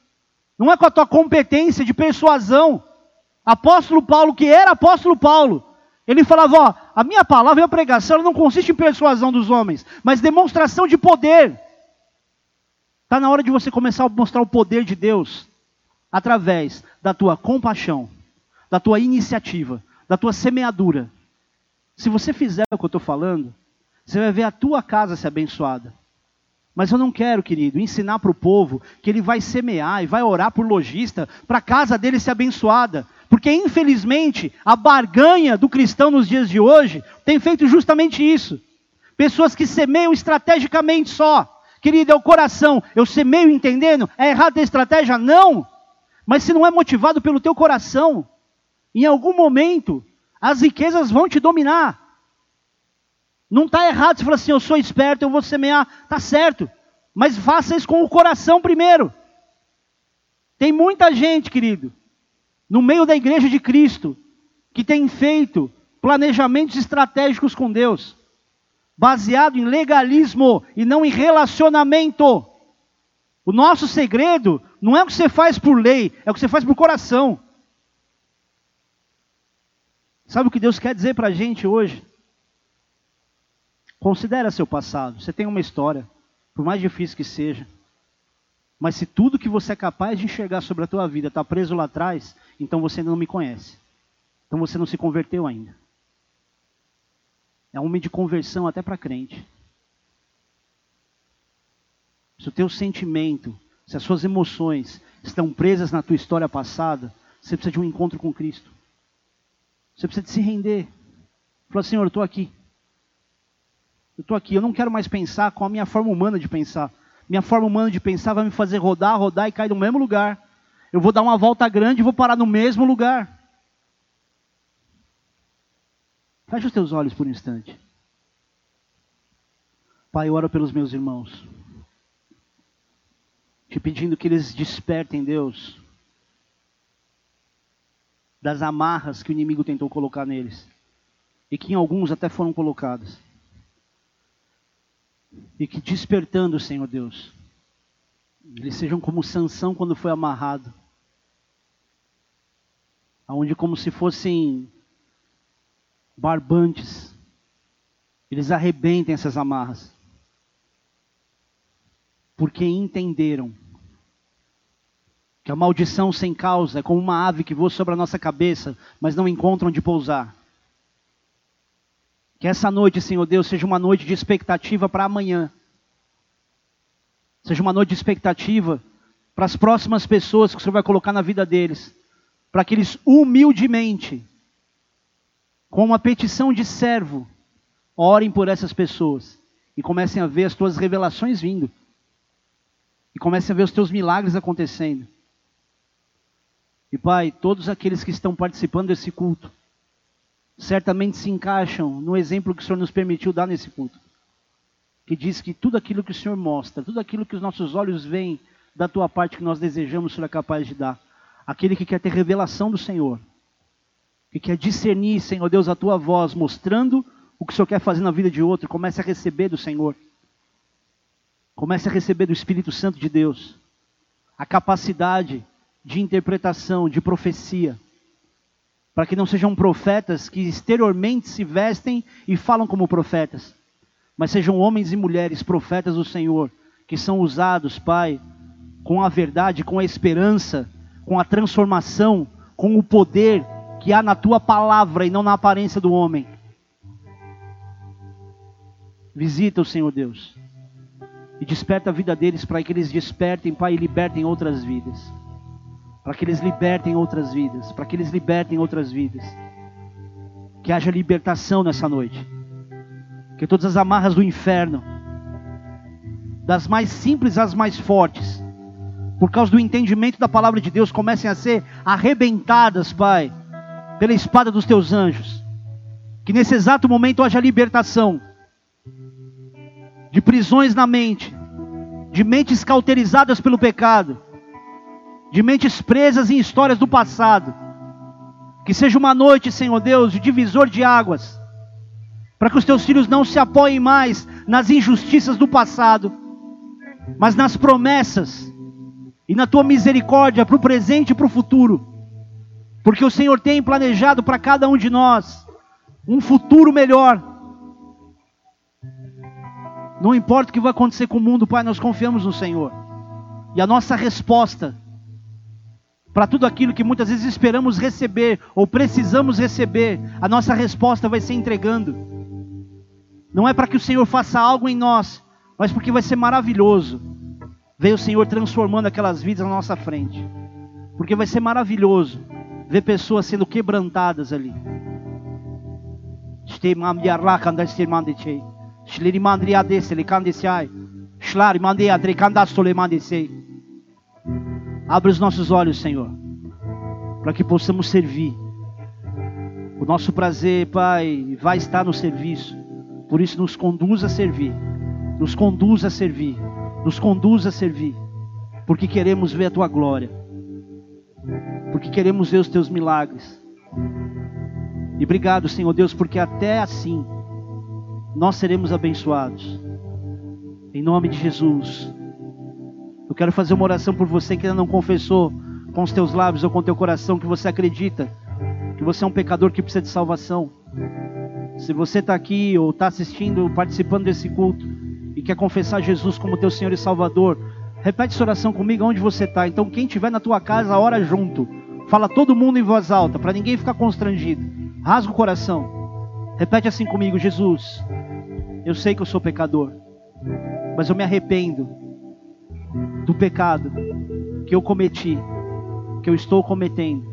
Não é com a tua competência de persuasão. Apóstolo Paulo, que era apóstolo Paulo, ele falava: ó, a minha palavra e a pregação não consiste em persuasão dos homens, mas demonstração de poder. Está na hora de você começar a mostrar o poder de Deus através da tua compaixão, da tua iniciativa, da tua semeadura. Se você fizer o que eu estou falando, você vai ver a tua casa ser abençoada. Mas eu não quero, querido, ensinar para o povo que ele vai semear e vai orar por lojista para a casa dele ser abençoada. Porque, infelizmente, a barganha do cristão nos dias de hoje tem feito justamente isso. Pessoas que semeiam estrategicamente só. Querido, é o coração. Eu semeio entendendo? É errado ter estratégia? Não. Mas se não é motivado pelo teu coração, em algum momento, as riquezas vão te dominar. Não está errado se falar assim, eu sou esperto, eu vou semear. Está certo. Mas faça isso com o coração primeiro. Tem muita gente, querido, no meio da igreja de Cristo, que tem feito planejamentos estratégicos com Deus, baseado em legalismo e não em relacionamento. O nosso segredo não é o que você faz por lei, é o que você faz por coração. Sabe o que Deus quer dizer para a gente hoje? Considera seu passado. Você tem uma história, por mais difícil que seja. Mas se tudo que você é capaz de enxergar sobre a tua vida está preso lá atrás, então você ainda não me conhece. Então você não se converteu ainda. É um homem de conversão até para crente. Se o teu sentimento, se as suas emoções estão presas na tua história passada, você precisa de um encontro com Cristo. Você precisa de se render. Falar, Senhor, eu estou aqui. Eu estou aqui, eu não quero mais pensar com a minha forma humana de pensar. Minha forma humana de pensar vai me fazer rodar, rodar e cair no mesmo lugar. Eu vou dar uma volta grande e vou parar no mesmo lugar. Feche os teus olhos por um instante. Pai, eu oro pelos meus irmãos. Te pedindo que eles despertem, Deus, das amarras que o inimigo tentou colocar neles. E que em alguns até foram colocadas. E que despertando, Senhor Deus, eles sejam como Sansão quando foi amarrado. Onde como se fossem barbantes, eles arrebentem essas amarras. Porque entenderam que a maldição sem causa é como uma ave que voa sobre a nossa cabeça, mas não encontra onde pousar. Que essa noite, Senhor Deus, seja uma noite de expectativa para amanhã. Seja uma noite de expectativa para as próximas pessoas que o Senhor vai colocar na vida deles. Para que eles humildemente, com uma petição de servo, orem por essas pessoas e comecem a ver as tuas revelações vindo. E comecem a ver os teus milagres acontecendo. E Pai, todos aqueles que estão participando desse culto, certamente se encaixam no exemplo que o Senhor nos permitiu dar nesse culto. Que diz que tudo aquilo que o Senhor mostra, tudo aquilo que os nossos olhos veem da tua parte que nós desejamos, o Senhor é capaz de dar. Aquele que quer ter revelação do Senhor, que quer discernir, Senhor Deus, a tua voz, mostrando o que o Senhor quer fazer na vida de outro, comece a receber do Senhor. Comece a receber do Espírito Santo de Deus a capacidade de interpretação, de profecia para que não sejam profetas que exteriormente se vestem e falam como profetas, mas sejam homens e mulheres profetas do Senhor, que são usados, Pai, com a verdade, com a esperança, com a transformação, com o poder que há na tua palavra e não na aparência do homem. Visita o Senhor Deus e desperta a vida deles para que eles despertem, Pai, e libertem outras vidas para que eles libertem outras vidas, para que eles libertem outras vidas. Que haja libertação nessa noite. Que todas as amarras do inferno, das mais simples às mais fortes, por causa do entendimento da palavra de Deus, comecem a ser arrebentadas, Pai, pela espada dos teus anjos. Que nesse exato momento haja libertação de prisões na mente, de mentes cauterizadas pelo pecado de mentes presas em histórias do passado. Que seja uma noite, Senhor Deus, de divisor de águas, para que os teus filhos não se apoiem mais nas injustiças do passado, mas nas promessas e na tua misericórdia para o presente e para o futuro, porque o Senhor tem planejado para cada um de nós um futuro melhor. Não importa o que vai acontecer com o mundo, Pai, nós confiamos no Senhor. E a nossa resposta para tudo aquilo que muitas vezes esperamos receber ou precisamos receber, a nossa resposta vai ser entregando. Não é para que o Senhor faça algo em nós, mas porque vai ser maravilhoso. Ver o Senhor transformando aquelas vidas na nossa frente. Porque vai ser maravilhoso ver pessoas sendo quebrantadas ali. Abre os nossos olhos, Senhor, para que possamos servir. O nosso prazer, Pai, vai estar no serviço. Por isso, nos conduz a servir. Nos conduz a servir. Nos conduz a servir. Porque queremos ver a tua glória. Porque queremos ver os teus milagres. E obrigado, Senhor Deus, porque até assim nós seremos abençoados. Em nome de Jesus. Eu quero fazer uma oração por você que ainda não confessou com os teus lábios ou com o teu coração que você acredita que você é um pecador que precisa de salvação. Se você está aqui ou está assistindo, participando desse culto e quer confessar Jesus como teu Senhor e Salvador, repete essa oração comigo onde você está. Então, quem estiver na tua casa, ora junto. Fala todo mundo em voz alta, para ninguém ficar constrangido. Rasga o coração. Repete assim comigo: Jesus, eu sei que eu sou pecador, mas eu me arrependo do pecado que eu cometi, que eu estou cometendo.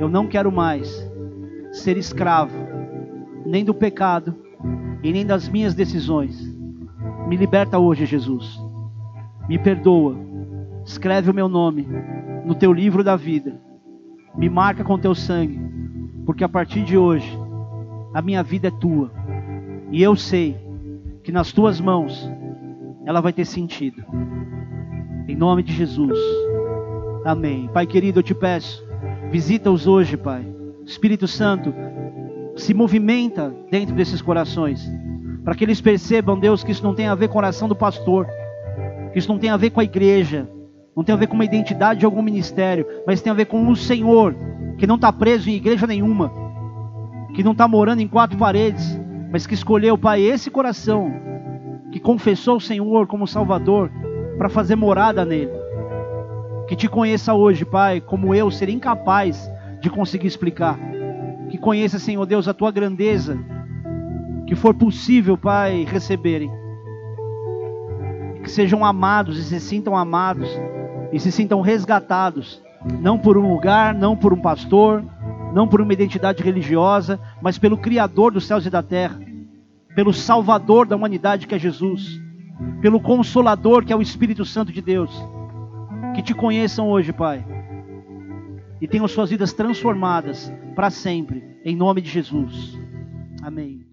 Eu não quero mais ser escravo nem do pecado e nem das minhas decisões. Me liberta hoje, Jesus. Me perdoa. Escreve o meu nome no teu livro da vida. Me marca com teu sangue, porque a partir de hoje a minha vida é tua. E eu sei que nas tuas mãos ela vai ter sentido. Em nome de Jesus. Amém. Pai querido, eu te peço, visita-os hoje, Pai. Espírito Santo, se movimenta dentro desses corações, para que eles percebam, Deus, que isso não tem a ver com a oração do pastor, que isso não tem a ver com a igreja, não tem a ver com uma identidade de algum ministério, mas tem a ver com o Senhor, que não está preso em igreja nenhuma, que não está morando em quatro paredes, mas que escolheu, Pai, esse coração, que confessou o Senhor como Salvador, para fazer morada nele. Que te conheça hoje, Pai, como eu seria incapaz de conseguir explicar. Que conheça, Senhor Deus, a tua grandeza. Que for possível, Pai, receberem. Que sejam amados e se sintam amados e se sintam resgatados, não por um lugar, não por um pastor, não por uma identidade religiosa, mas pelo Criador dos céus e da terra, pelo Salvador da humanidade que é Jesus pelo Consolador que é o Espírito Santo de Deus. Que te conheçam hoje, Pai, e tenham suas vidas transformadas para sempre, em nome de Jesus. Amém.